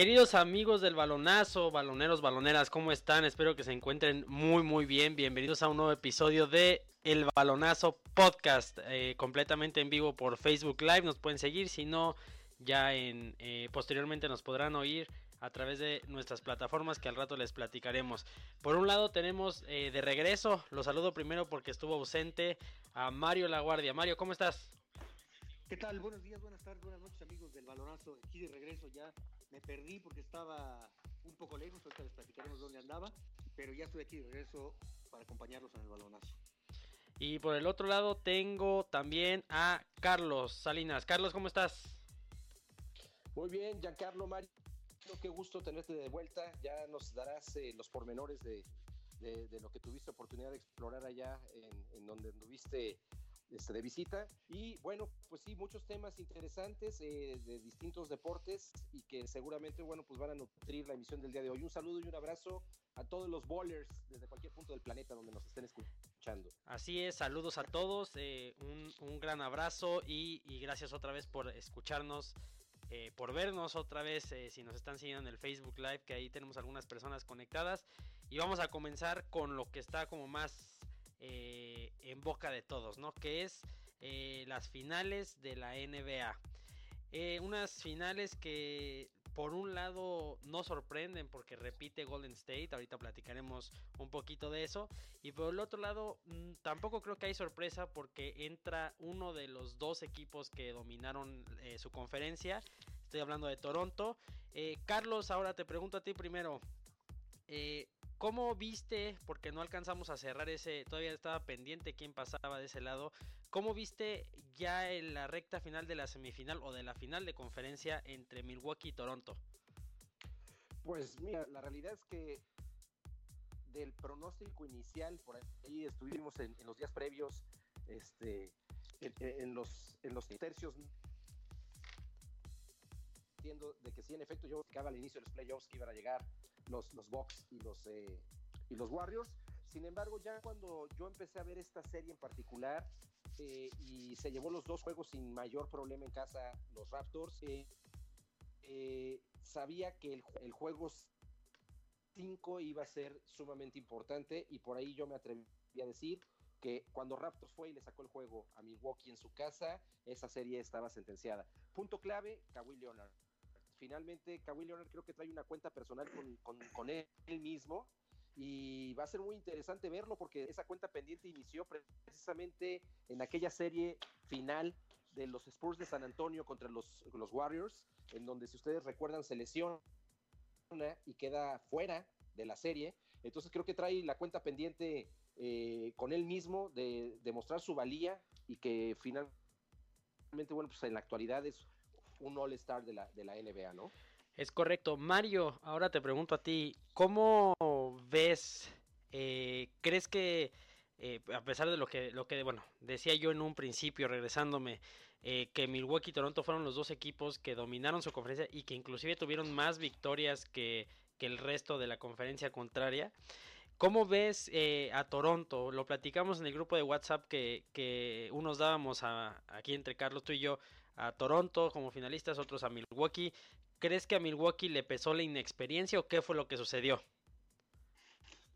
Queridos amigos del balonazo, baloneros, baloneras, ¿cómo están? Espero que se encuentren muy, muy bien. Bienvenidos a un nuevo episodio de El Balonazo Podcast, eh, completamente en vivo por Facebook Live. Nos pueden seguir, si no, ya en eh, posteriormente nos podrán oír a través de nuestras plataformas que al rato les platicaremos. Por un lado tenemos eh, de regreso, lo saludo primero porque estuvo ausente a Mario Laguardia. Mario, ¿cómo estás? ¿Qué tal? Buenos días, buenas tardes, buenas noches amigos del balonazo. Aquí de regreso ya me perdí porque estaba un poco lejos, ahorita les platicaremos dónde andaba, pero ya estoy aquí de regreso para acompañarlos en el balonazo. Y por el otro lado tengo también a Carlos Salinas. Carlos, ¿cómo estás? Muy bien, Giancarlo Mario, qué gusto tenerte de vuelta. Ya nos darás eh, los pormenores de, lo que tuviste oportunidad de explorar allá en, en donde anduviste este, de visita. Y bueno, pues sí, muchos temas interesantes eh, de distintos deportes y que seguramente, bueno, pues van a nutrir la emisión del día de hoy. Un saludo y un abrazo a todos los bowlers desde cualquier punto del planeta donde nos estén escuchando. Así es, saludos a todos, eh, un, gran abrazo y, gracias otra vez por escucharnos. Eh, por vernos otra vez si nos están siguiendo en el Facebook Live, que ahí tenemos algunas personas conectadas. Y vamos a comenzar con lo que está como más eh, en boca de todos, ¿no? Que es eh, las finales de la NBA. Eh, unas finales que por un lado no sorprenden porque repite Golden State, ahorita platicaremos un poquito de eso, y por el otro lado mm, tampoco creo que hay sorpresa porque entra uno de los dos equipos que dominaron su conferencia, estoy hablando de Toronto. Carlos, ahora te pregunto a ti primero, ¿Cómo viste, porque no alcanzamos a cerrar ese, todavía estaba pendiente quién pasaba de ese lado, cómo viste ya en la recta final de la semifinal o de la final de conferencia entre Milwaukee y Toronto? Pues mira, la realidad es que del pronóstico inicial, por ahí estuvimos en, los días previos, este, en, los, en los tercios entiendo de que sí, en efecto, yo acaba al inicio de los playoffs que iban a llegar los, los Bucks y los, eh, y los Warriors. Sin embargo, ya cuando yo empecé a ver esta serie en particular eh, y se llevó los dos juegos sin mayor problema en casa los Raptors, eh, sabía que el, el juego 5 iba a ser sumamente importante y por ahí yo me atreví a decir que cuando Raptors fue y le sacó el juego a Milwaukee en su casa, esa serie estaba sentenciada. Punto clave, Kawhi Leonard finalmente Kawhi Leonard creo que trae una cuenta personal con, él mismo y va a ser muy interesante verlo porque esa cuenta pendiente inició precisamente en aquella serie final de los Spurs de San Antonio contra los, los Warriors, en donde si ustedes recuerdan se lesiona y queda fuera de la serie. Entonces creo que trae la cuenta pendiente eh, con él mismo de demostrar su valía y que finalmente, bueno, pues en la actualidad es un All-Star de la, de la NBA, ¿no? Es correcto. Mario, ahora te pregunto a ti, ¿cómo ves, eh, crees que, eh, a pesar de lo que, lo que, bueno, decía yo en un principio, regresándome, eh, que Milwaukee y Toronto fueron los dos equipos que dominaron su conferencia y que inclusive tuvieron más victorias que, que el resto de la conferencia contraria? ¿Cómo ves a Toronto? Lo platicamos en el grupo de WhatsApp que, que unos dábamos aquí entre Carlos, tú y yo, a Toronto como finalistas, otros a Milwaukee. ¿Crees que a Milwaukee le pesó la inexperiencia o qué fue lo que sucedió?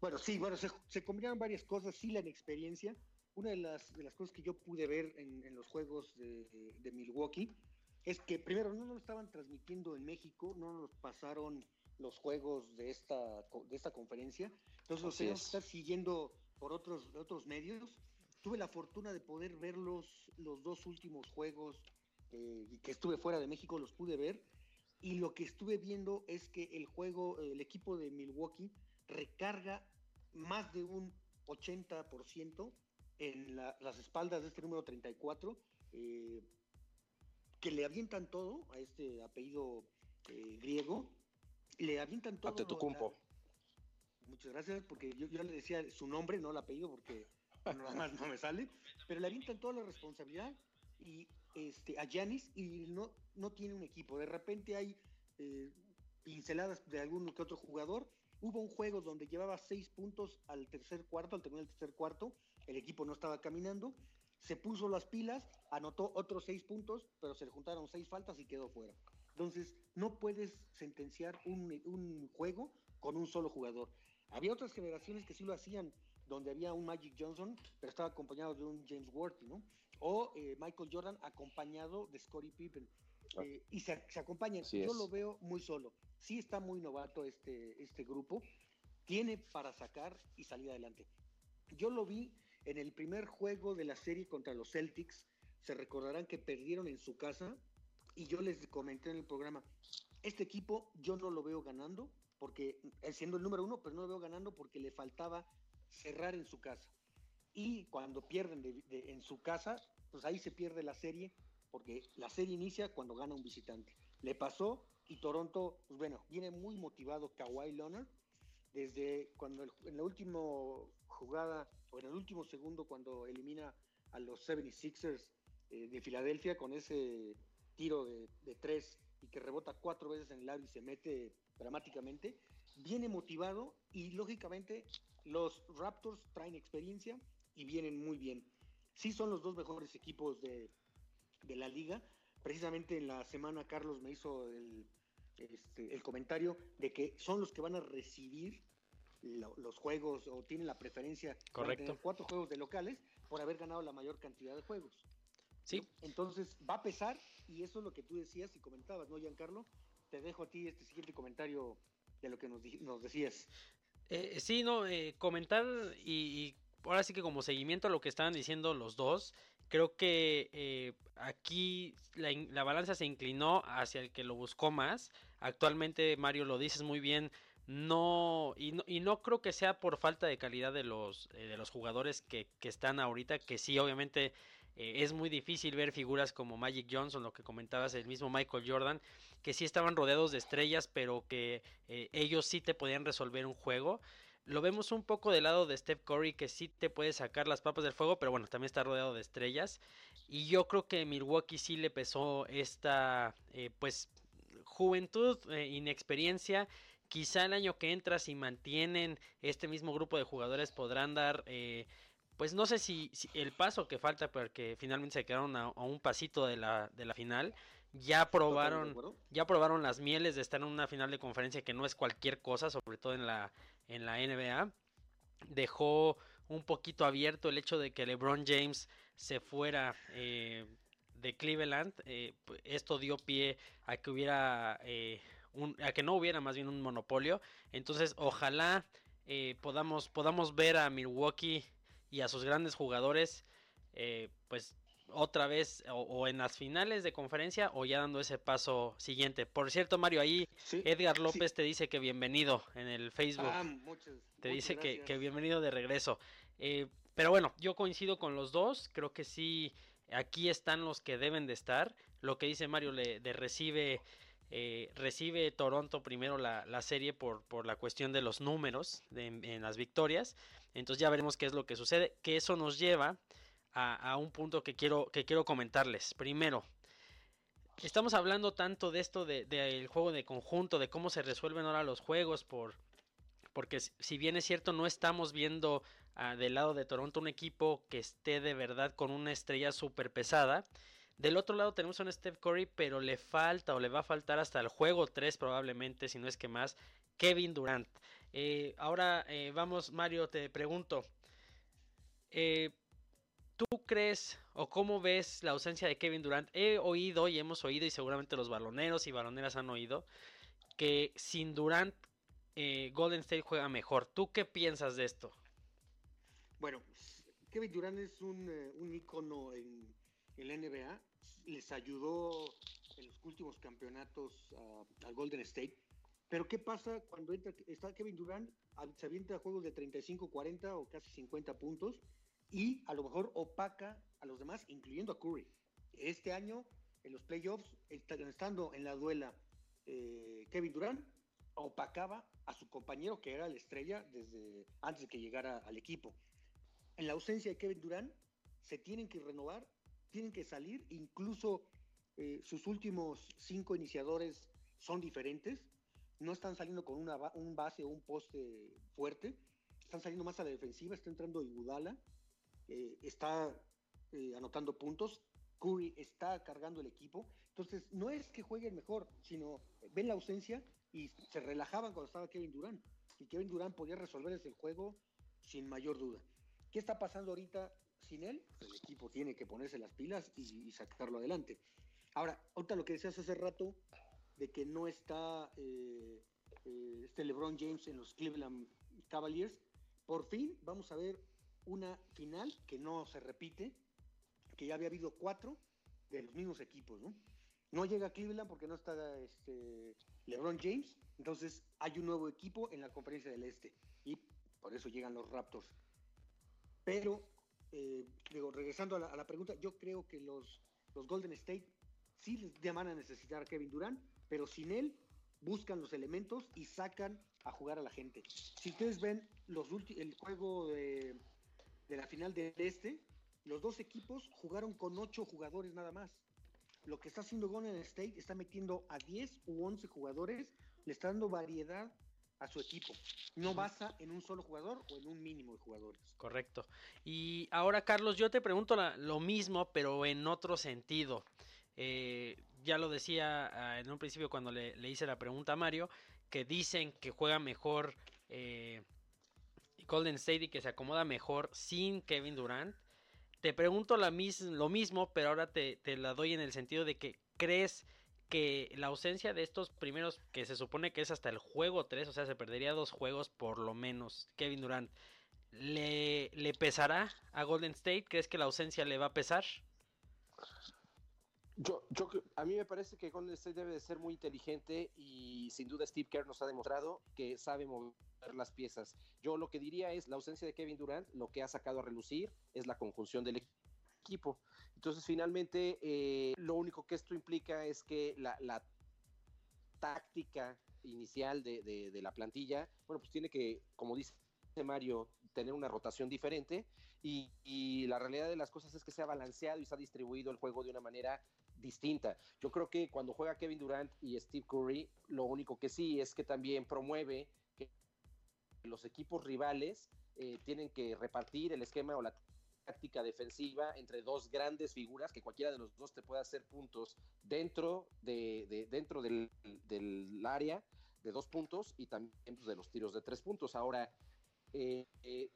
Bueno, sí, bueno, se, combinaron varias cosas, sí, la inexperiencia. Una de las, de las cosas que yo pude ver en, los juegos de, Milwaukee es que primero no nos estaban transmitiendo en México, no nos pasaron los juegos de esta, de esta conferencia, entonces los tenemos que estar siguiendo por otros, otros medios. Tuve la fortuna de poder ver los, los dos últimos juegos y que estuve fuera de México, los pude ver. Y lo que estuve viendo es que el juego, el equipo de Milwaukee recarga más de un 80% en las espaldas de este número 34, eh, que le avientan todo a este apellido eh, griego, le avientan todo. A tu Muchas gracias, porque yo, yo, le decía su nombre, no el apellido, porque nada más no me sale, pero le avientan toda la responsabilidad y este, a Yanis y no, no tiene un equipo. De repente hay eh, pinceladas de algún que otro jugador. Hubo un juego donde llevaba seis puntos al tercer cuarto, al terminar el tercer cuarto, el equipo no estaba caminando, se puso las pilas, anotó otros seis puntos, pero se le juntaron seis faltas y quedó fuera. Entonces, no puedes sentenciar un, un juego con un solo jugador. Había otras generaciones que sí lo hacían, donde había un Magic Johnson, pero estaba acompañado de un James Worthy, ¿no? O eh, Michael Jordan acompañado de Scottie Pippen. Ah. Eh, y se, se acompañan. Así Yo es. lo veo muy solo. Sí está muy novato este, este grupo. Tiene para sacar y salir adelante. Yo lo vi en el primer juego de la serie contra los Celtics. Se recordarán que perdieron en su casa. Y yo les comenté en el programa, este equipo yo no lo veo ganando, porque él siendo el número uno, pero no lo veo ganando porque le faltaba cerrar en su casa. Y cuando pierden de- de- en su casa, pues ahí se pierde la serie, porque la serie inicia cuando gana un visitante. Le pasó y Toronto, pues bueno, viene muy motivado Kawhi Leonard desde cuando el- en la última jugada o en el último segundo cuando elimina a los 76ers eh, de Filadelfia con ese tiro de, de tres y que rebota cuatro veces en el aro y se mete dramáticamente, viene motivado y lógicamente los Raptors traen experiencia y vienen muy bien. Sí son los dos mejores equipos de, de la liga. Precisamente en la semana Carlos me hizo el, este, el comentario de que son los que van a recibir lo- los juegos o tienen la preferencia Correcto. tener cuatro juegos de locales por haber ganado la mayor cantidad de juegos. Sí. Entonces va a pesar y eso es lo que tú decías y comentabas, ¿no, Giancarlo? Te dejo a ti este siguiente comentario de lo que nos, nos decías. Eh, sí, no, eh, comentar y, y ahora sí que como seguimiento a lo que estaban diciendo los dos, creo que eh, aquí la, la balanza se inclinó hacia el que lo buscó más. Actualmente, Mario, lo dices muy bien, no y, no, y no creo que sea por falta de calidad de los, eh, de los jugadores que, que están ahorita, que sí, obviamente eh, es muy difícil ver figuras como Magic Johnson, lo que comentabas, el mismo Michael Jordan, que sí estaban rodeados de estrellas, pero que eh, ellos sí te podían resolver un juego. Lo vemos un poco del lado de Steph Curry, que sí te puede sacar las papas del fuego, pero bueno, también está rodeado de estrellas. Y yo creo que Milwaukee sí le pesó esta, eh, pues, juventud, eh, inexperiencia. Quizá el año que entra, si mantienen este mismo grupo de jugadores, podrán dar, eh, pues no sé si, el paso que falta, porque finalmente se quedaron a, a un pasito de la, de la final. Ya probaron, ya probaron las mieles de estar en una final de conferencia que no es cualquier cosa, sobre todo en la, en la NBA. Dejó un poquito abierto el hecho de que LeBron James se fuera eh, de Cleveland. eh, esto dio pie a que hubiera eh, un, a que no hubiera más bien un monopolio. Entonces, ojalá eh, podamos, podamos ver a Milwaukee y a sus grandes jugadores, eh, pues otra vez o, o en las finales de conferencia o ya dando ese paso siguiente. Por cierto, Mario, ahí Sí. Edgar sí. López te dice que bienvenido en el Facebook. Ah, muchas, te muchas dice que, que bienvenido de regreso. Eh, pero bueno, yo coincido con los dos. Creo que sí, aquí están los que deben de estar. Lo que dice Mario, le de recibe, eh, recibe Toronto primero la, la serie por, por la cuestión de los números de- en, en las victorias. Entonces ya veremos qué es lo que sucede. Que eso nos lleva a, un punto que quiero, que quiero comentarles. Primero, estamos hablando tanto de esto del de, juego de conjunto, de cómo se resuelven ahora los juegos por, porque si- si bien es cierto no estamos viendo ah, del lado de Toronto un equipo que esté de verdad con una estrella súper pesada. Del otro lado tenemos a un Steph Curry, pero le falta o le va a faltar hasta el juego 3 probablemente, si no es que más, Kevin Durant. Eh, ahora eh, vamos, Mario, te pregunto, eh, ¿tú crees o cómo ves la ausencia de Kevin Durant? He oído y hemos oído y seguramente los baloneros y baloneras han oído que sin Durant eh, Golden State juega mejor. ¿Tú qué piensas de esto? Bueno, Kevin Durant es un, eh, ícono en, en la NBA. Les ayudó en los últimos campeonatos al Golden State. Pero ¿qué pasa cuando entra, está Kevin Durant? Se avienta juegos de 35, 40 o casi 50 puntos y a lo mejor opaca a los demás, incluyendo a Curry. Este año, en los playoffs, esta- estando en la duela eh, Kevin Durant, opacaba a su compañero que era la estrella desde antes de que llegara al equipo. En la ausencia de Kevin Durant, se tienen que renovar, tienen que salir, incluso eh, sus últimos cinco iniciadores son diferentes, no están saliendo con una, un base o un poste fuerte, están saliendo más a la defensiva, está entrando Iguodala, eh, está eh, anotando puntos, Curry está cargando el equipo Entonces, no es que jueguen mejor, sino ven la ausencia y se relajaban cuando estaba Kevin Durant. Y Kevin Durant podía resolver el juego sin mayor duda. ¿Qué está pasando ahorita sin él? Pues el equipo tiene que ponerse las pilas y, sacarlo adelante. Ahora, ahorita lo que decías hace rato de que no está eh, este LeBron James en los Cleveland Cavaliers, por fin vamos a ver una final que no se repite, que ya había habido cuatro de los mismos equipos, ¿no? No llega a Cleveland porque no está este, LeBron James, entonces hay un nuevo equipo en la conferencia del Este y por eso llegan los Raptors. Pero, eh, digo, regresando a la, pregunta, yo creo que los, los Golden State sí les van a necesitar a Kevin Durant, pero sin él buscan los elementos y sacan a jugar a la gente. Si ustedes ven los el juego de, de la final del Este, los dos equipos jugaron con ocho jugadores nada más. Lo que está haciendo Golden State está metiendo a 10 u 11 jugadores, le está dando variedad a su equipo. No basa en un solo jugador o en un mínimo de jugadores. Correcto. Y ahora, Carlos, yo te pregunto lo mismo, pero en otro sentido. Eh, ya lo decía ah, en un principio cuando le, hice la pregunta a Mario, que dicen que juega mejor eh, Golden State y que se acomoda mejor sin Kevin Durant. Te pregunto lo mismo, pero ahora te, la doy en el sentido de que crees que la ausencia de estos primeros, que se supone que es hasta el juego 3, o sea, se perdería dos juegos por lo menos, Kevin Durant, ¿le, le pesará a Golden State? ¿Crees que la ausencia le va a pesar? Yo, yo, a mí me parece que Golden State debe de ser muy inteligente y sin duda Steve Kerr nos ha demostrado que sabe mover las piezas. Yo lo que diría es la ausencia de Kevin Durant, lo que ha sacado a relucir es la conjunción del equipo. Entonces, finalmente, eh, lo único que esto implica es que la, táctica inicial de, la plantilla, bueno, pues tiene que, como dice Mario, tener una rotación diferente y, y, la realidad de las cosas es que se ha balanceado y se ha distribuido el juego de una manera distinta. Yo creo que cuando juega Kevin Durant y Steve Curry, lo único que sí es que también promueve los equipos rivales eh, tienen que repartir el esquema o la táctica defensiva entre dos grandes figuras que cualquiera de los dos te puede hacer puntos dentro de, dentro del, área de dos puntos y también pues, de los tiros de tres puntos. Ahora eh, eh,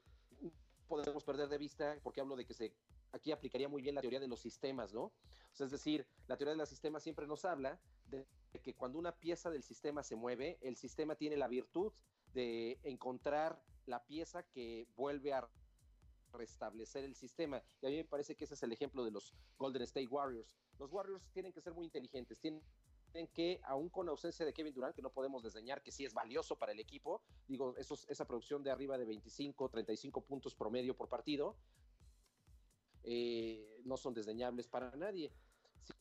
podemos perder de vista porque hablo de que aquí aplicaría muy bien la teoría de los sistemas, ¿no? es decir, la teoría de los sistemas siempre nos habla de que cuando una pieza del sistema se mueve, el sistema tiene la virtud de encontrar la pieza que vuelve a restablecer el sistema. Y a mí me parece que ese es el ejemplo de los Golden State Warriors. Los Warriors tienen que ser muy inteligentes, tienen que, aún con ausencia de Kevin Durant, que no podemos desdeñar que sí es valioso para el equipo, digo, esa producción de arriba de 25, 35 puntos promedio por partido, eh, no son desdeñables para nadie.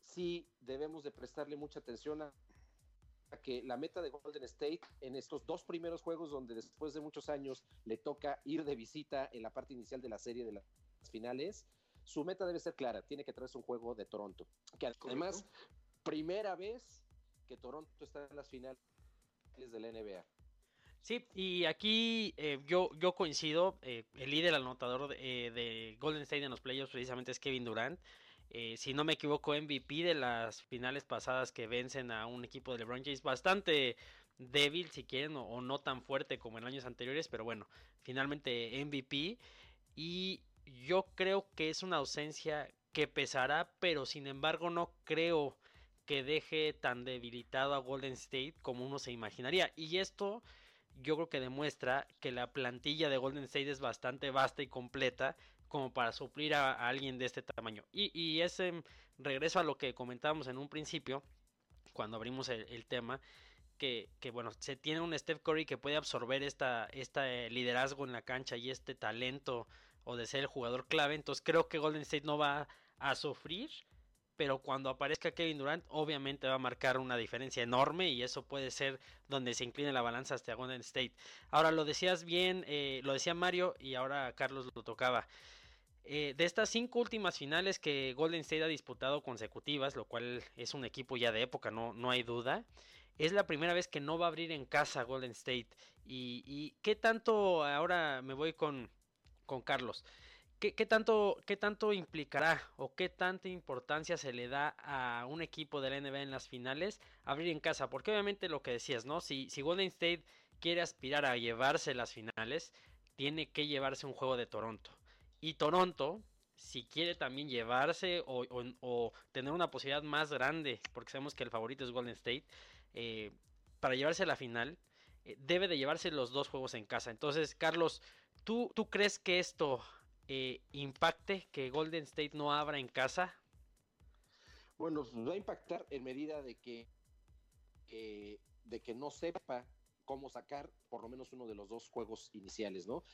Sí, debemos de prestarle mucha atención a, que la meta de Golden State en estos dos primeros juegos donde después de muchos años le toca ir de visita en la parte inicial de la serie de las finales, su meta debe ser clara, tiene que traerse un juego de Toronto, que además primera vez que Toronto está en las finales de la NBA. Sí, y aquí eh, yo, yo coincido, eh, el líder anotador eh, de, Golden State en los playoffs precisamente es Kevin Durant. Si no me equivoco, MVP de las finales pasadas que vencen a un equipo de LeBron James bastante débil, si quieren, o, no tan fuerte como en años anteriores, pero bueno, finalmente MVP. Y yo creo que es una ausencia que pesará, pero sin embargo no creo que deje tan debilitado a Golden State como uno se imaginaría. Y esto yo creo que demuestra que la plantilla de Golden State es bastante vasta y completa como para suplir a, alguien de este tamaño. Y, ese regreso a lo que comentábamos en un principio, cuando abrimos el, tema, que, bueno, se tiene un Steph Curry que puede absorber esta, este liderazgo en la cancha y este talento o de ser el jugador clave. Entonces creo que Golden State no va a sufrir pero cuando aparezca Kevin Durant obviamente va a marcar una diferencia enorme y eso puede ser donde se incline la balanza hasta Golden State. Ahora lo decías bien, eh, lo decía Mario y ahora Carlos lo tocaba. Eh, de estas cinco últimas finales que Golden State ha disputado consecutivas, lo cual es un equipo ya de época, no, no hay duda, es la primera vez que no va a abrir en casa Golden State. Y, y qué tanto, ahora me voy con, con Carlos, ¿qué, tanto, ¿qué tanto implicará o qué tanta importancia se le da a un equipo de la NBA en las finales abrir en casa? Porque obviamente lo que decías, ¿no? Si, si Golden State quiere aspirar a llevarse las finales, tiene que llevarse un juego de Toronto. Y Toronto, si quiere también llevarse o, tener una posibilidad más grande, porque sabemos que el favorito es Golden State, eh, para llevarse a la final, eh, debe de llevarse los dos juegos en casa. Entonces, Carlos, ¿tú, tú crees que esto eh, impacte que Golden State no abra en casa? Bueno, pues, va a impactar en medida de que, de que no sepa cómo sacar por lo menos uno de los dos juegos iniciales, ¿no?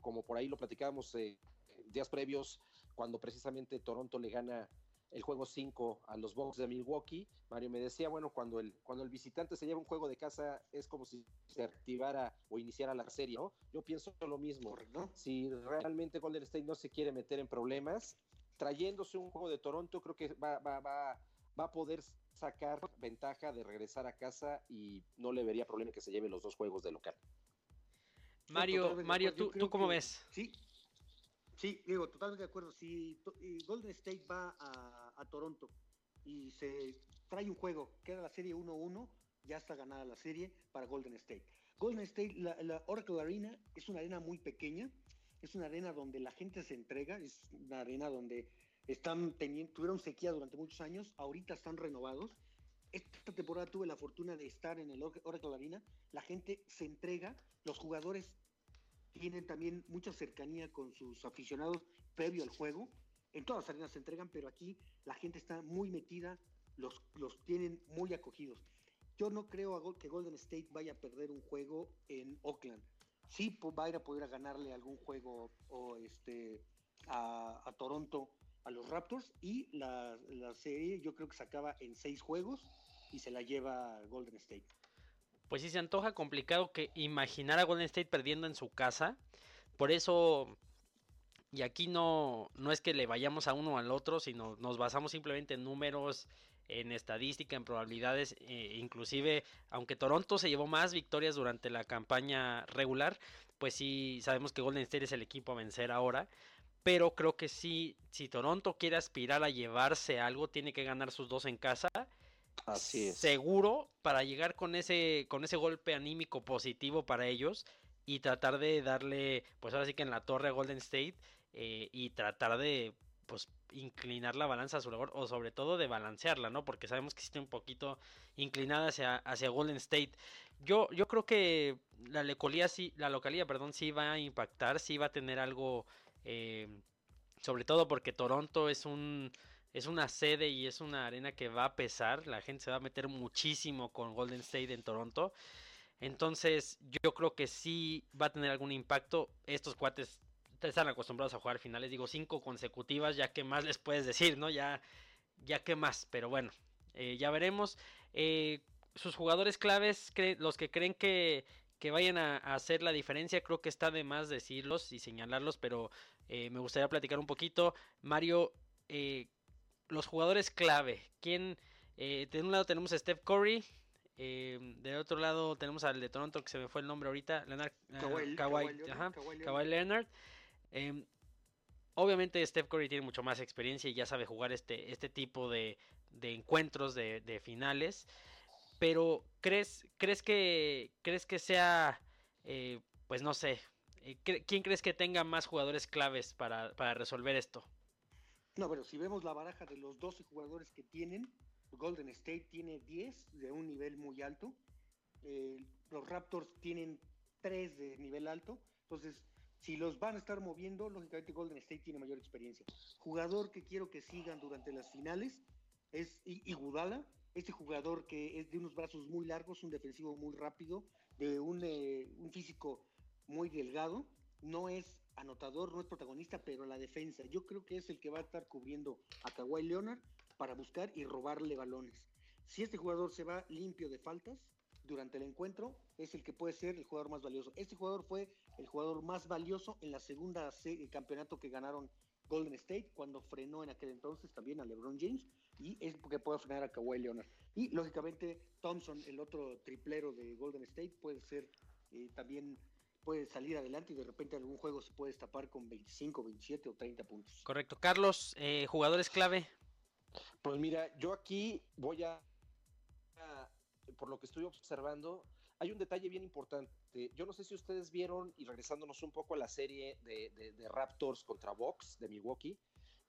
Como por ahí lo platicábamos eh, días previos, cuando precisamente Toronto le gana el juego 5 a los Bucks de Milwaukee, Mario me decía, bueno, cuando el, cuando el visitante se lleva un juego de casa es como si se activara o iniciara la serie, ¿no? Yo pienso lo mismo. Si realmente Golden State no se quiere meter en problemas, trayéndose un juego de Toronto, creo que va, va, va, va a poder sacar ventaja de regresar a casa y no le vería problema que se lleve los dos juegos de local. Mario, Mario, ¿tú, ¿tú cómo ves? Sí, sí, digo, totalmente de acuerdo. Si Golden State va a, Toronto y se trae un juego, queda la serie 1-1, ya está ganada la serie para Golden State. Golden State, la, Oracle Arena es una arena muy pequeña, es una arena donde la gente se entrega, es una arena donde están teniendo, tuvieron sequía durante muchos años, ahorita están renovados. Esta temporada tuve la fortuna de estar en el Oracle Arena, la gente se entrega, los jugadores tienen también mucha cercanía con sus aficionados previo al juego. En todas las arenas se entregan, pero aquí la gente está muy metida, los, los tienen muy acogidos. Yo no creo que Golden State vaya a perder un juego en Oakland. Sí va a ir a poder ganarle algún juego o este, a, a Toronto a los Raptors y la, serie yo creo que se acaba en seis juegos y se la lleva Golden State. Pues sí se antoja complicado que imaginar a Golden State perdiendo en su casa. Por eso, y aquí no, no es que le vayamos a uno o al otro, sino nos basamos simplemente en números, en estadística, en probabilidades, eh, inclusive, aunque Toronto se llevó más victorias durante la campaña regular, pues sí sabemos que Golden State es el equipo a vencer ahora pero creo que sí, si Toronto quiere aspirar a llevarse algo, tiene que ganar sus dos en casa. Así es. Seguro para llegar con ese, con ese golpe anímico positivo para ellos y tratar de darle, pues ahora sí que en la torre a Golden State eh, y tratar de, pues inclinar la balanza a su favor o sobre todo de balancearla, ¿no? Porque sabemos que está un poquito inclinada hacia, hacia Golden State. Yo, yo creo que la localía sí, la localía, perdón, sí va a impactar, sí va a tener algo eh, sobre todo porque Toronto es un es una sede y es una arena que va a pesar. La gente se va a meter muchísimo con Golden State en Toronto. Entonces, yo creo que sí va a tener algún impacto. Estos cuates están acostumbrados a jugar finales, digo, cinco consecutivas, ya que más les puedes decir, ¿no? Ya, ya que más, pero bueno, eh, ya veremos. Eh, sus jugadores claves, los que creen que, que vayan a, hacer la diferencia, creo que está de más decirlos y señalarlos, pero eh, me gustaría platicar un poquito. Mario, eh, los jugadores clave. ¿Quién? Eh, de un lado tenemos a Steph Curry. de otro lado tenemos al de Toronto, que se me fue el nombre ahorita. Leonard, Kawhi, Leonard. Em, obviamente Steph Curry tiene mucho más experiencia y ya sabe jugar este, este tipo de, de encuentros, de, de, finales. Pero, ¿crees, crees, que, crees que sea, pues no sé, eh, ¿Quién crees que tenga más jugadores claves para, resolver esto? No, pero si vemos la baraja de los 12 jugadores que tienen, Golden State tiene 10 de un nivel muy alto, eh, los Raptors tienen 3 de nivel alto, entonces si los van a estar moviendo, lógicamente Golden State tiene mayor experiencia. Jugador que quiero que sigan durante las finales es Igudala, este jugador que es de unos brazos muy largos, un defensivo muy rápido, de un, eh, un físico muy delgado, no es anotador, no es protagonista, pero la defensa, yo creo que es el que va a estar cubriendo a Kawhi Leonard para buscar y robarle balones. Si este jugador se va limpio de faltas durante el encuentro, es el que puede ser el jugador más valioso. Este jugador fue el jugador más valioso en la segunda campeonato que ganaron Golden State cuando frenó en aquel entonces también a LeBron James y es porque puede frenar a Kawhi Leonard. Y lógicamente Thompson, el otro triplero de Golden State, puede ser eh, también puede salir adelante y de repente algún juego se puede destapar con 25, 27 o 30 puntos. Correcto. Carlos, eh, jugadores clave. Pues mira, yo aquí voy a, por lo que estoy observando, hay un detalle bien importante. Yo no sé si ustedes vieron, y regresándonos un poco a la serie de, de Raptors contra Box de Milwaukee,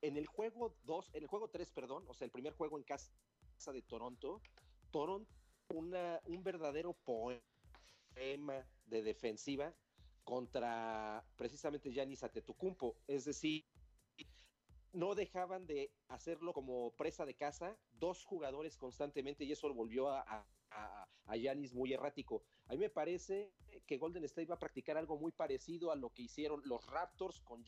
en el juego 2, en el juego 3, perdón, o sea, el primer juego en casa de Toronto, Toronto, una, un verdadero poema de defensiva contra precisamente Giannis Antetokounmpo, es decir, no dejaban de hacerlo como presa de casa, dos jugadores constantemente y eso volvió a, Giannis muy errático. A mí me parece que Golden State va a practicar algo muy parecido a lo que hicieron los Raptors con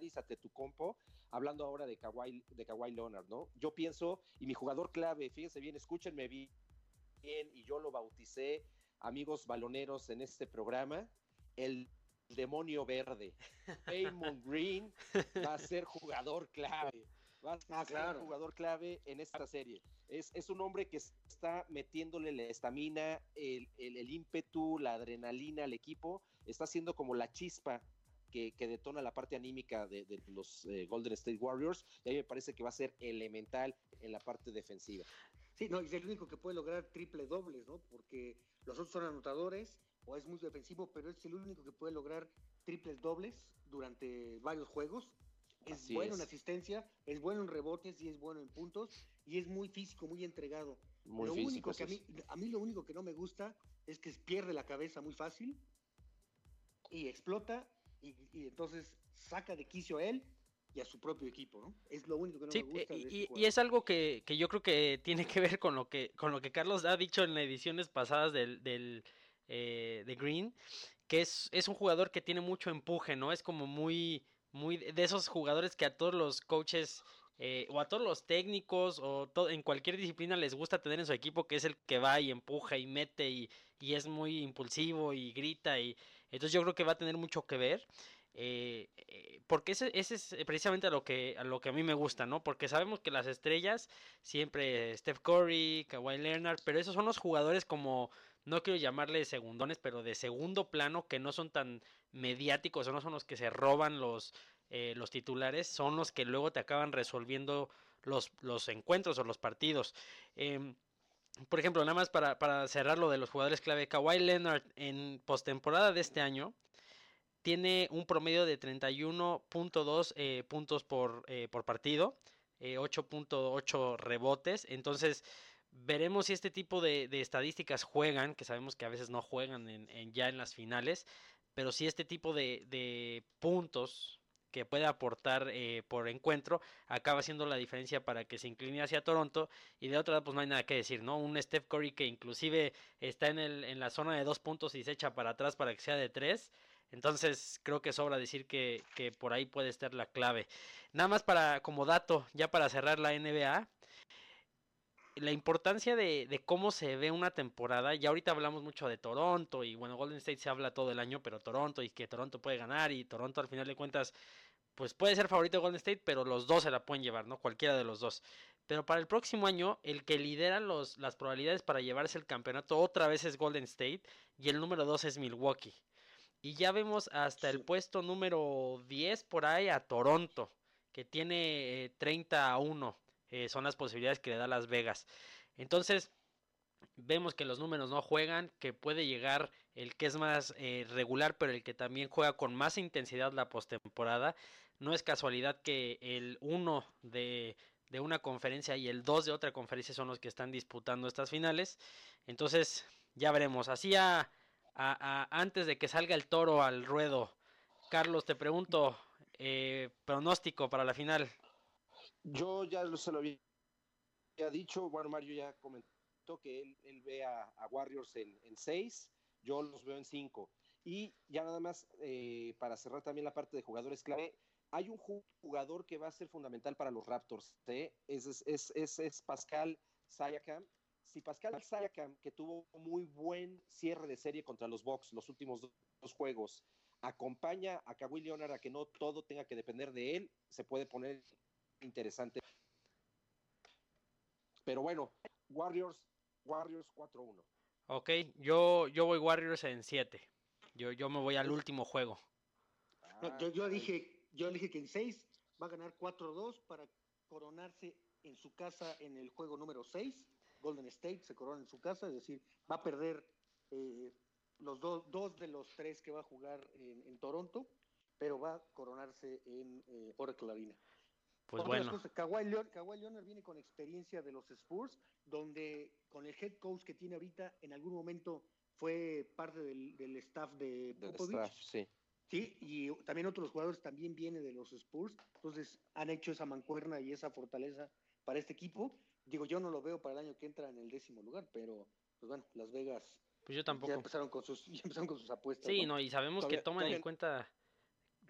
Giannis Antetokounmpo hablando ahora de Kawhi, de Kawhi Leonard, ¿no? Yo pienso, y mi jugador clave, fíjense bien, escúchenme bien, y yo lo bauticé, amigos baloneros, en este programa, el demonio verde. Raymond Green va a ser jugador clave. Va a ah, ser jugador clave en esta serie. Es, es, un hombre que está metiéndole la estamina, el, el, el ímpetu, la adrenalina al equipo. Está siendo como la chispa que, detona la parte anímica de, los eh, Golden State Warriors, y a mí me parece que va a ser elemental en la parte defensiva. Sí, no, es el único que puede lograr triple dobles, ¿no? Porque los otros son anotadores o es muy defensivo, pero es el único que puede lograr triples dobles durante varios juegos. Es bueno en asistencia, es bueno en rebotes y es bueno en puntos y es muy físico, muy entregado. Muy lo único que a mí, a mí lo único que no me gusta es que pierde la cabeza muy fácil y explota y, entonces saca de quicio a él y a su propio equipo, ¿no? Es lo único que no me gusta. Y, y, es algo que, que, yo creo que tiene que ver con lo que, con lo que Carlos ha dicho en las ediciones pasadas del, del eh, de Green, que es, es un jugador que tiene mucho empuje, ¿no? Es como muy, muy de esos jugadores que a todos los coaches eh, o a todos los técnicos o en cualquier disciplina les gusta tener en su equipo que es el que va y empuja y mete y, y es muy impulsivo y grita y entonces yo creo que va a tener mucho que ver. Eh, eh, porque ese, ese, es precisamente a lo, que, a lo que a mí me gusta, ¿no? Porque sabemos que las estrellas, siempre Steph Curry, Kawhi Leonard, pero esos son los jugadores como, no quiero llamarle segundones, pero de segundo plano, que no son tan mediáticos, o no son los que se roban los, eh, los titulares, son los que luego te acaban resolviendo los, los encuentros o los partidos. Em, por ejemplo, nada más para, para, cerrar lo de los jugadores clave, Kawhi Leonard en postemporada de este año tiene un promedio de 31.2 eh, puntos por, eh, por partido, 8.8 eh, rebotes, entonces veremos si este tipo de, de, estadísticas juegan, que sabemos que a veces no juegan en, en ya en las finales, pero si este tipo de, de puntos que puede aportar eh, por encuentro, acaba siendo la diferencia para que se incline hacia Toronto. Y de otra, pues no hay nada que decir, ¿no? Un Steph Curry que inclusive está en, el, en la zona de dos puntos y se echa para atrás para que sea de tres. Entonces creo que sobra decir que, que por ahí puede estar la clave. Nada más para como dato, ya para cerrar la NBA, la importancia de, de, cómo se ve una temporada, ya ahorita hablamos mucho de Toronto y bueno, Golden State se habla todo el año, pero Toronto y que Toronto puede ganar y Toronto al final de cuentas, pues puede ser favorito de Golden State, pero los dos se la pueden llevar, ¿no? Cualquiera de los dos. Pero para el próximo año, el que lidera los, las probabilidades para llevarse el campeonato otra vez es Golden State y el número dos es Milwaukee. Y ya vemos hasta el puesto número 10 por ahí a Toronto, que tiene 30 eh, a 1. Eh, son las posibilidades que le da Las Vegas. Entonces, vemos que los números no juegan, que puede llegar el que es más eh, regular, pero el que también juega con más intensidad la postemporada. No es casualidad que el 1 de, de, una conferencia y el 2 de otra conferencia son los que están disputando estas finales. Entonces, ya veremos. Así a, antes de que salga el toro al ruedo, Carlos, te pregunto, eh, pronóstico para la final. Yo ya se lo había dicho, bueno, Mario ya comentó que él, ve a, Warriors en, seis, yo los veo en cinco. Y ya nada más, eh, para cerrar también la parte de jugadores clave, hay un jugador que va a ser fundamental para los Raptors, ¿eh? es, es, es, es, Pascal Sayakam. Si Pascal Sayakam, que tuvo muy buen cierre de serie contra los Bucks los últimos dos juegos, acompaña a Kawhi Leonard a que no todo tenga que depender de él, se puede poner interesante. Pero bueno, Warriors, Warriors 4-1. Ok, yo, yo voy Warriors en 7. Yo, yo me voy al último juego. yo, yo, dije, yo dije que en 6 va a ganar 4-2 para coronarse en su casa en el juego número 6. Golden State se corona en su casa, es decir, va a perder eh, los dos de los tres que va a jugar en, Toronto, pero va a coronarse en eh, Oracle Arena. Pues bueno. Kawhi, Leonard, viene con experiencia de los Spurs, donde con el head coach que tiene ahorita, en algún momento fue parte del, staff de Popovich. sí. Sí, y también otros jugadores también vienen de los Spurs, entonces han hecho esa mancuerna y esa fortaleza para este equipo. Digo, yo no lo veo para el año que entra en el décimo lugar, pero pues bueno, Las Vegas pues yo tampoco. Ya empezaron con sus, ya empezaron con sus apuestas. Sí, no, y sabemos que toman en cuenta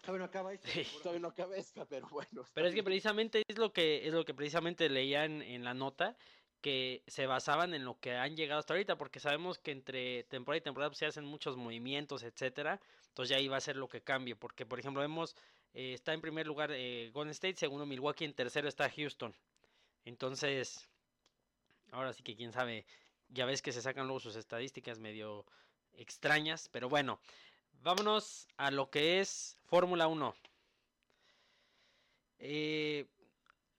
Todavía no acaba esto. Todavía no acaba esta, pero bueno. Pero es que precisamente es lo que es lo que precisamente leía en, la nota que se basaban en lo que han llegado hasta ahorita, porque sabemos que entre temporada y temporada pues, se hacen muchos movimientos, etcétera. Entonces ya ahí va a ser lo que cambie, porque por ejemplo vemos eh, está en primer lugar eh, Golden State, segundo Milwaukee, en tercero está Houston. Entonces, ahora sí que quién sabe, ya ves que se sacan luego sus estadísticas medio extrañas, pero bueno, vámonos a lo que es Fórmula 1. Eh,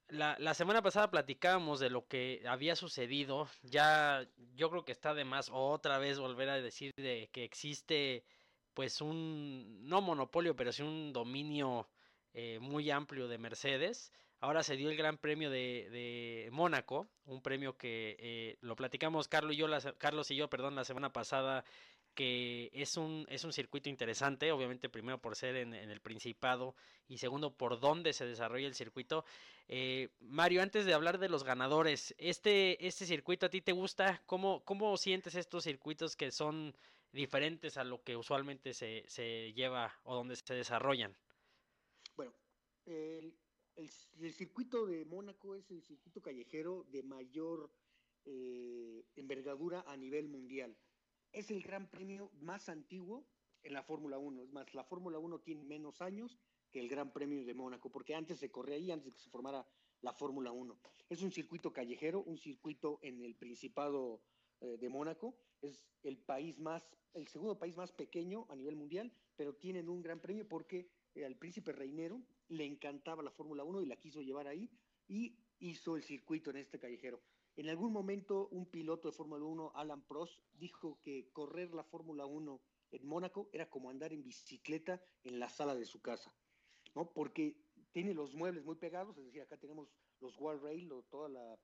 la, semana pasada platicábamos de lo que había sucedido. Ya yo creo que está de más otra vez volver a decir de que existe pues un no monopolio, pero sí un dominio eh, muy amplio de Mercedes. Ahora se dio el Gran Premio de, Mónaco, un premio que eh, lo platicamos Carlos y yo, Carlos y yo, perdón, la semana pasada que es un, es un circuito interesante, obviamente primero por ser en, el Principado y segundo por dónde se desarrolla el circuito. Eh, Mario, antes de hablar de los ganadores, ¿este, este circuito a ti te gusta? ¿Cómo, ¿Cómo sientes estos circuitos que son diferentes a lo que usualmente se, se lleva o donde se desarrollan? Bueno, el, el, circuito de Mónaco es el circuito callejero de mayor eh, envergadura a nivel mundial es el gran premio más antiguo en la Fórmula 1. Es más, la Fórmula 1 tiene menos años que el Gran Premio de Mónaco, porque antes se corría ahí, antes de que se formara la Fórmula 1. Es un circuito callejero, un circuito en el Principado eh, de Mónaco. Es el país más, el segundo país más pequeño a nivel mundial, pero tienen un gran premio porque eh, al príncipe reinero le encantaba la Fórmula 1 y la quiso llevar ahí y hizo el circuito en este callejero. En algún momento un piloto de Fórmula 1, Alan Prost, dijo que correr la Fórmula 1 en Mónaco era como andar en bicicleta en la sala de su casa, ¿no? Porque tiene los muebles muy pegados, es decir, acá tenemos los wall rail o todas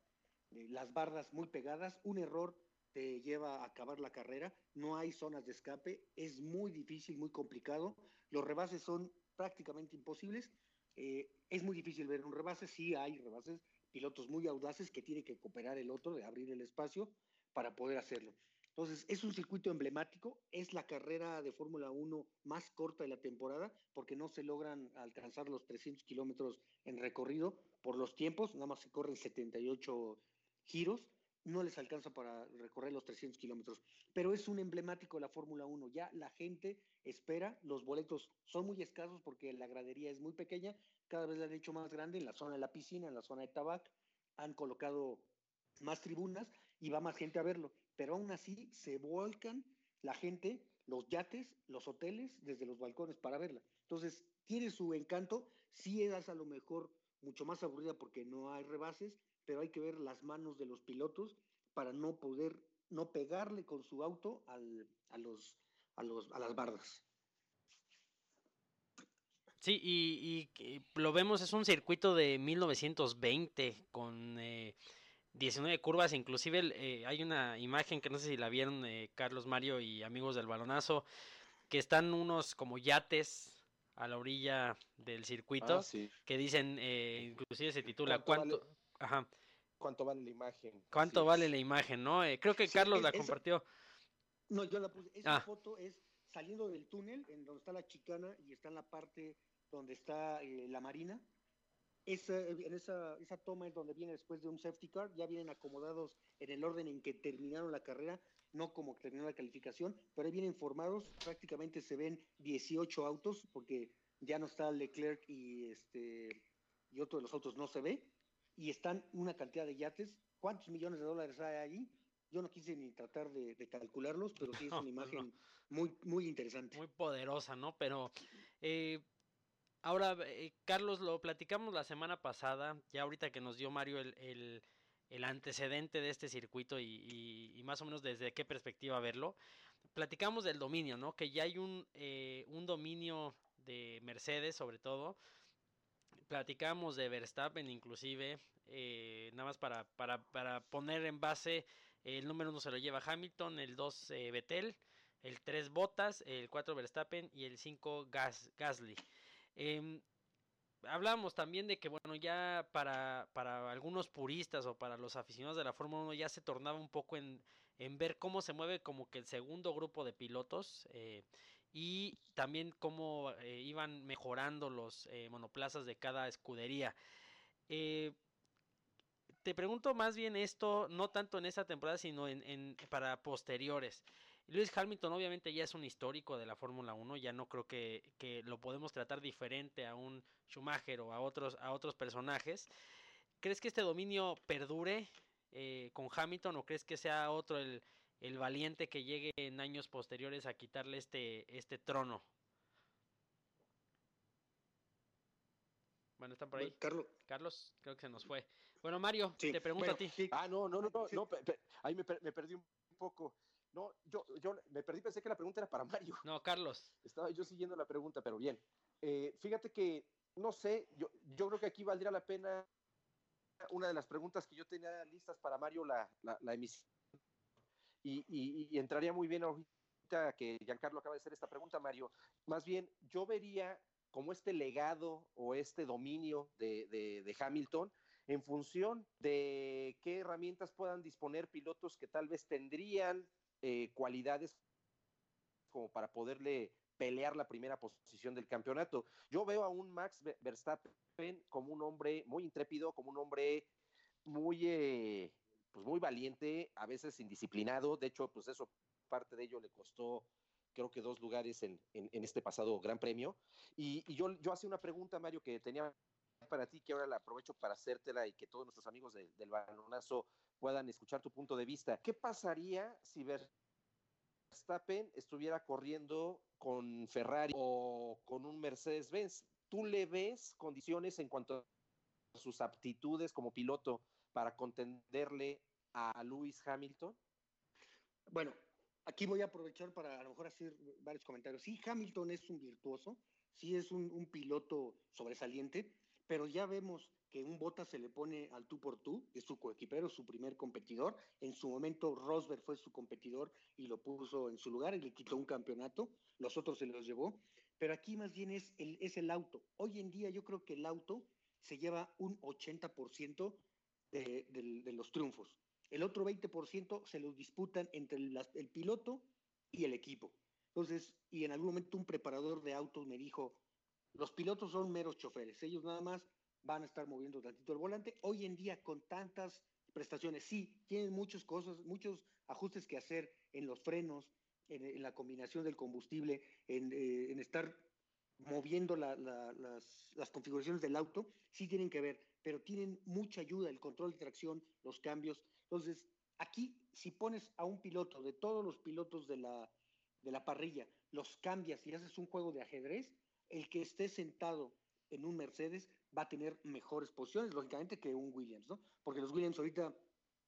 eh, las barras muy pegadas, un error te lleva a acabar la carrera, no hay zonas de escape, es muy difícil, muy complicado, los rebases son prácticamente imposibles, eh, es muy difícil ver un rebase, sí hay rebases, pilotos muy audaces que tiene que cooperar el otro, de abrir el espacio para poder hacerlo. Entonces, es un circuito emblemático, es la carrera de Fórmula 1 más corta de la temporada, porque no se logran alcanzar los 300 kilómetros en recorrido por los tiempos, nada más se corren 78 giros, no les alcanza para recorrer los 300 kilómetros, pero es un emblemático de la Fórmula 1, ya la gente espera, los boletos son muy escasos porque la gradería es muy pequeña, cada vez la han hecho más grande en la zona de la piscina, en la zona de Tabac, han colocado más tribunas y va más gente a verlo, pero aún así se volcan la gente, los yates, los hoteles, desde los balcones para verla. Entonces, tiene su encanto, sí es a lo mejor mucho más aburrida porque no hay rebases, pero hay que ver las manos de los pilotos para no poder, no pegarle con su auto al, a, los, a, los, a las bardas. Sí, y, lo vemos, es un circuito de 1920 con eh, 19 curvas, inclusive eh, hay una imagen que no sé si la vieron eh, Carlos Mario y amigos del balonazo, que están unos como yates a la orilla del circuito, ah, que dicen, eh, inclusive se titula ¿Cuánto, ajá, ¿Cuánto vale la imagen? ¿Cuánto vale la imagen, no? creo que Carlos la compartió. No, yo la puse. Esa ah. foto es saliendo del túnel, en donde está la chicana y está en la parte donde está eh, la marina. Esa, en esa, esa toma es donde viene después de un safety car, ya vienen acomodados en el orden en que terminaron la carrera, no como terminó la calificación, pero ahí vienen formados, prácticamente se ven 18 autos, porque ya no está Leclerc y, este, y otro de los autos no se ve, y están una cantidad de yates. ¿Cuántos millones de dólares hay allí? Yo no quise ni tratar de, calcularlos, pero sí es una imagen muy, muy interesante. Muy poderosa, ¿no? Pero eh, ahora, eh, Carlos, lo platicamos la semana pasada, ya ahorita que nos dio Mario el, el, antecedente de este circuito y, y, más o menos desde qué perspectiva verlo. Platicamos del dominio, ¿no? Que ya hay un, eh, un dominio de Mercedes sobre todo. Platicamos de Verstappen inclusive, eh, nada más para, para, para, poner en base, el número uno se lo lleva Hamilton, el 2 eh, Vettel, el 3 Bottas, el 4 Verstappen y el 5 Gas, Gasly. Eh, hablamos también de que, bueno, ya para, para algunos puristas o para los aficionados de la Fórmula 1 ya se tornaba un poco en, en ver cómo se mueve como que el segundo grupo de pilotos. Eh, y también cómo eh, iban mejorando los eh, monoplazas de cada escudería. Eh, te pregunto más bien esto, no tanto en esta temporada, sino en, para posteriores. Lewis Hamilton obviamente ya es un histórico de la Fórmula 1, ya no creo que, que, lo podemos tratar diferente a un Schumacher o a otros, a otros personajes. ¿Crees que este dominio perdure con Hamilton o crees que sea otro el, el valiente que llegue en años posteriores a quitarle este, este trono. Bueno, ¿están por ahí? Carlos. Carlos, creo que se nos fue. Bueno, Mario, te pregunto a ti. Ah, no, no, no, no, ahí me, perdí un poco. No, yo, yo me perdí, pensé que la pregunta era para Mario. No, Carlos. Estaba yo siguiendo la pregunta, pero bien. Eh, fíjate que, no sé, yo, yo creo que aquí valdría la pena una de las preguntas que yo tenía listas para Mario, la, la, la emisión y, entraría muy bien ahorita que Giancarlo acaba de hacer esta pregunta, Mario. Más bien, yo vería como este legado o este dominio de, Hamilton en función de qué herramientas puedan disponer pilotos que tal vez tendrían eh, cualidades como para poderle pelear la primera posición del campeonato. Yo veo a un Max Verstappen como un hombre muy intrépido, como un hombre muy eh, pues muy valiente, a veces indisciplinado, de hecho, pues eso, parte de ello le costó creo que dos lugares en, este pasado Gran Premio. Y, yo, yo hacía una pregunta, Mario, que tenía para ti, que ahora la aprovecho para hacértela y que todos nuestros amigos del balonazo puedan escuchar tu punto de vista. ¿Qué pasaría si Verstappen estuviera corriendo con Ferrari o con un Mercedes-Benz? ¿Tú le ves condiciones en cuanto a sus aptitudes como piloto para contenderle a Lewis Hamilton? Bueno, aquí voy a aprovechar para a lo mejor hacer varios comentarios. Sí, Hamilton es un virtuoso, sí es un, piloto sobresaliente, pero ya vemos que un bota se le pone al tú por tú, es su coequipero, su primer competidor. En su momento Rosberg fue su competidor y lo puso en su lugar y le quitó un campeonato, los otros se los llevó. Pero aquí más bien es el, es el auto. Hoy en día yo creo que el auto se lleva un 80% de, los triunfos. El otro 20% se los disputan entre el, piloto y el equipo. Entonces, y en algún momento un preparador de autos me dijo, los pilotos son meros choferes, ellos nada más van a estar moviendo tantito el volante. Hoy en día, con tantas prestaciones, sí, tienen muchas cosas, muchos ajustes que hacer en los frenos, en, la combinación del combustible, en, eh, estar moviendo las, las, configuraciones del auto, sí tienen que ver pero tienen mucha ayuda, el control de tracción, los cambios. Entonces, aquí, si pones a un piloto, de todos los pilotos de la, de la parrilla, los cambias y haces un juego de ajedrez, el que esté sentado en un Mercedes va a tener mejores posiciones, lógicamente, que un Williams, ¿no? Porque los Williams ahorita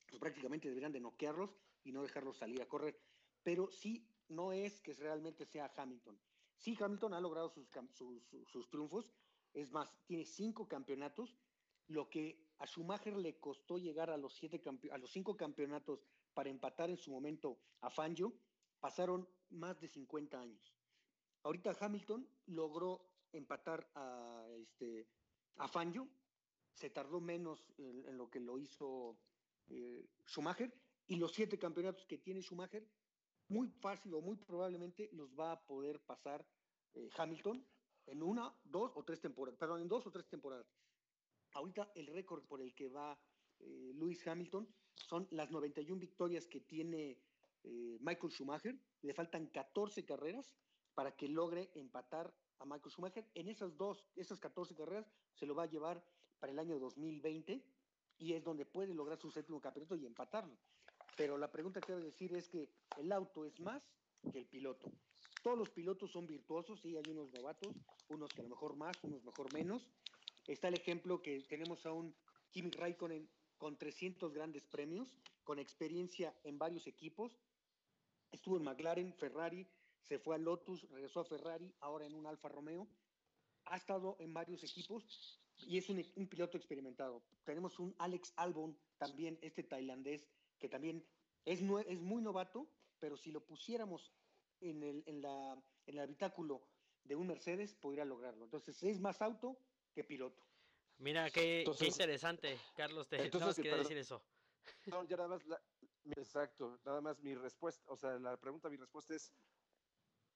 pues, prácticamente deberían de noquearlos y no dejarlos salir a correr. Pero sí, no es que realmente sea Hamilton. Sí, Hamilton ha logrado sus, sus, sus triunfos, es más, tiene cinco campeonatos lo que a Schumacher le costó llegar a los, siete a los cinco campeonatos para empatar en su momento a Fangio, pasaron más de 50 años. Ahorita Hamilton logró empatar a, este, a Fangio, se tardó menos en, lo que lo hizo eh, Schumacher, y los siete campeonatos que tiene Schumacher, muy fácil o muy probablemente los va a poder pasar eh, Hamilton en una, dos o tres temporadas, perdón, en dos o tres temporadas. Ahorita el récord por el que va eh, Lewis Hamilton son las 91 victorias que tiene eh, Michael Schumacher. Le faltan 14 carreras para que logre empatar a Michael Schumacher. En esas dos, esas 14 carreras se lo va a llevar para el año 2020 y es donde puede lograr su séptimo campeonato y empatarlo. pero la pregunta que debo decir es que el auto es más que el piloto. Todos los pilotos son virtuosos, sí, hay unos novatos, unos que a lo mejor más, unos mejor menos. Está el ejemplo que tenemos a un Kimi Raikkonen con 300 grandes premios, con experiencia en varios equipos. Estuvo en McLaren, Ferrari, se fue a Lotus, regresó a Ferrari, ahora en un Alfa Romeo. Ha estado en varios equipos y es un, un piloto experimentado. Tenemos un Alex Albon, también este tailandés, que también es, es muy novato, pero si lo pusiéramos en el, en, la, en el habitáculo de un Mercedes, podría lograrlo. Entonces, es más auto que piloto. Mira, qué, qué interesante, Carlos, te entonces, que decir eso. No, ya nada más, la, exacto, nada más mi respuesta, o sea, la pregunta, mi respuesta es,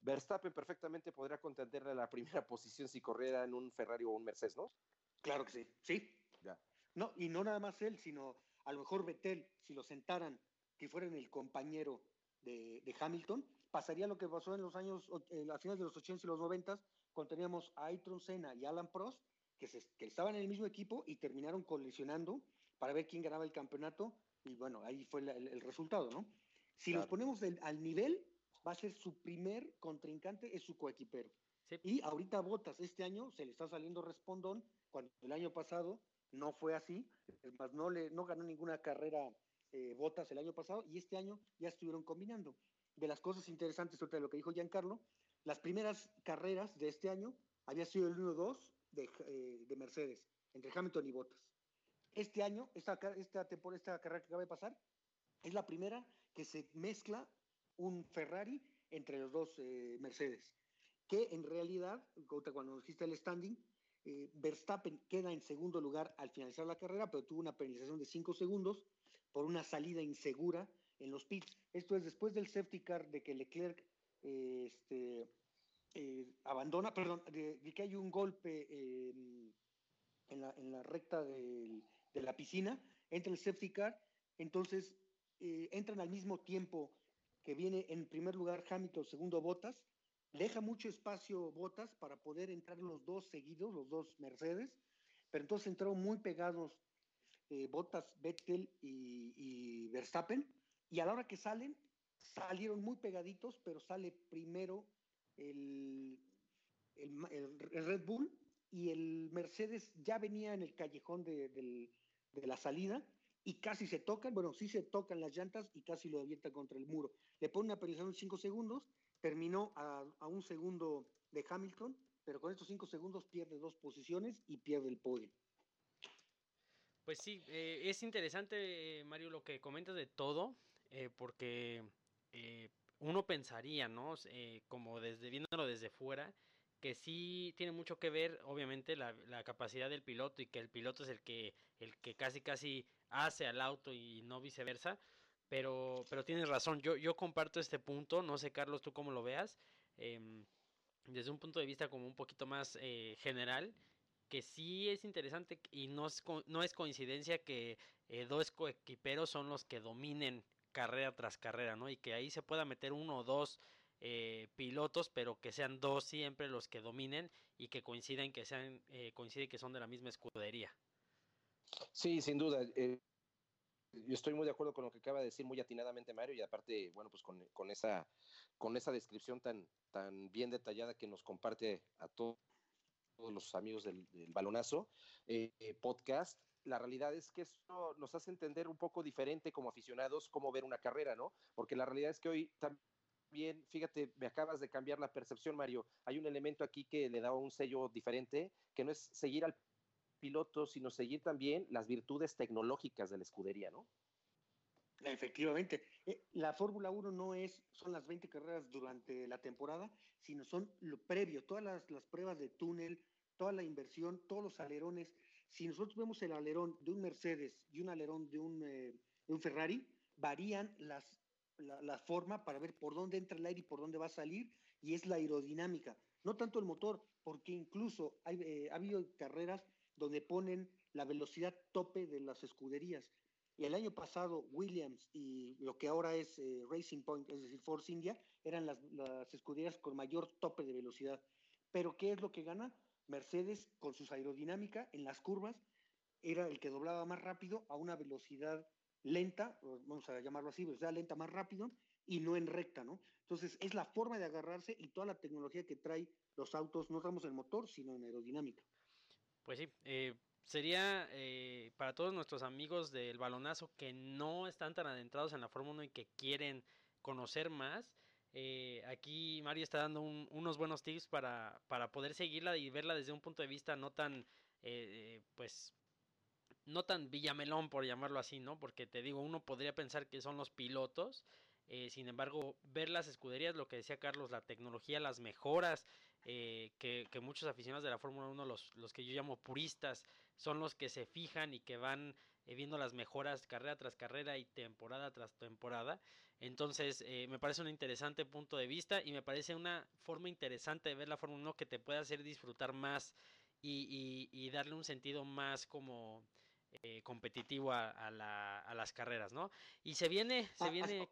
Verstappen perfectamente podría contenderle la primera posición si corriera en un Ferrari o un Mercedes, ¿no? Claro que sí, sí. Ya. No, y no nada más él, sino a lo mejor Vettel, si lo sentaran, que fueran el compañero de, de Hamilton, pasaría lo que pasó en los años, en las finales de los 80 y los 90, cuando teníamos a Ayrton Senna y Alan Prost, que, se, que estaban en el mismo equipo y terminaron colisionando para ver quién ganaba el campeonato, y bueno, ahí fue la, el, el, resultado, ¿no? Si claro. los ponemos del, al nivel, va a ser su primer contrincante, es su coequipero. Sí. Y ahorita Botas, este año se le está saliendo respondón, cuando el año pasado no fue así, es más, no, le, no ganó ninguna carrera eh, Botas el año pasado y este año ya estuvieron combinando de las cosas interesantes de lo que dijo Giancarlo, las primeras carreras de este año había sido el 1-2 de, eh, de, Mercedes, entre Hamilton y Bottas. Este año, esta, esta, temporada, esta carrera que acaba de pasar, es la primera que se mezcla un Ferrari entre los dos eh, Mercedes, que en realidad, cuando dijiste el standing, eh, Verstappen queda en segundo lugar al finalizar la carrera, pero tuvo una penalización de 5 segundos por una salida insegura en los pits. Esto es después del safety car de que Leclerc este, eh, abandona, perdón, de, que hay un golpe en, la, en la, recta de, de, la piscina, entra el safety car, entonces eh, entran al mismo tiempo que viene en primer lugar Hamilton, segundo Botas, deja mucho espacio Botas para poder entrar los dos seguidos, los dos Mercedes, pero entonces entraron muy pegados eh, Botas, Vettel y, y Verstappen, y a la hora que salen, salieron muy pegaditos, pero sale primero el, el, el, Red Bull y el Mercedes ya venía en el callejón de, de, la salida y casi se tocan, bueno, sí se tocan las llantas y casi lo avienta contra el muro. Le pone una penalización de 5 segundos, terminó a, a, un segundo de Hamilton, pero con estos 5 segundos pierde dos posiciones y pierde el podio. Pues sí, eh, es interesante, Mario, lo que comentas de todo eh, porque eh, uno pensaría, ¿no? Eh, como desde viéndolo desde fuera, que sí tiene mucho que ver, obviamente, la, capacidad del piloto y que el piloto es el que, el que casi casi hace al auto y no viceversa. Pero, pero tienes razón, yo, yo comparto este punto, no sé Carlos, tú cómo lo veas, eh, desde un punto de vista como un poquito más eh, general, que sí es interesante y no es, no es coincidencia que eh, dos coequiperos son los que dominen carrera tras carrera, ¿no? Y que ahí se pueda meter uno o dos eh, pilotos, pero que sean dos siempre los que dominen y que coinciden que sean eh, coincide que son de la misma escudería. Sí, sin duda. Eh, yo estoy muy de acuerdo con lo que acaba de decir muy atinadamente Mario y aparte, bueno, pues con, con esa con esa descripción tan tan bien detallada que nos comparte a todos los amigos del, del balonazo eh, podcast la realidad es que eso nos hace entender un poco diferente como aficionados cómo ver una carrera, ¿no? Porque la realidad es que hoy también, fíjate, me acabas de cambiar la percepción, Mario. Hay un elemento aquí que le da un sello diferente, que no es seguir al piloto, sino seguir también las virtudes tecnológicas de la escudería, ¿no? Efectivamente. Eh, la Fórmula 1 no es, son las 20 carreras durante la temporada, sino son lo previo, todas las, las pruebas de túnel, toda la inversión, todos los alerones, si nosotros vemos el alerón de un Mercedes y un alerón de un, eh, Ferrari, varían las, la, la, forma para ver por dónde entra el aire y por dónde va a salir, y es la aerodinámica, no tanto el motor, porque incluso hay, eh, ha habido carreras donde ponen la velocidad tope de las escuderías. Y el año pasado Williams y lo que ahora es eh, Racing Point, es decir, Force India, eran las, las escuderías con mayor tope de velocidad. Pero ¿qué es lo que gana? Mercedes, con su aerodinámica en las curvas, era el que doblaba más rápido a una velocidad lenta, vamos a llamarlo así, sea, lenta más rápido y no en recta, ¿no? Entonces, es la forma de agarrarse y toda la tecnología que trae los autos, no estamos en motor, sino en aerodinámica. Pues sí, eh, sería eh, para todos nuestros amigos del balonazo que no están tan adentrados en la Fórmula 1 y que quieren conocer más. Eh, aquí Mario está dando unos buenos tips para, para poder seguirla y verla desde un punto de vista no tan, pues, no tan villamelón por llamarlo así, ¿no? Porque te digo, uno podría pensar que son los pilotos, sin embargo, ver las escuderías, lo que decía Carlos, la tecnología, las mejoras eh, que, muchos aficionados de la Fórmula 1, los, los que yo llamo puristas, son los que se fijan y que van eh, viendo las mejoras carrera tras carrera y temporada tras temporada. Entonces, eh, me parece un interesante punto de vista y me parece una forma interesante de ver la Fórmula 1 que te puede hacer disfrutar más y, darle un sentido más como competitivo a, las carreras, ¿no? Y se viene, se ah, viene...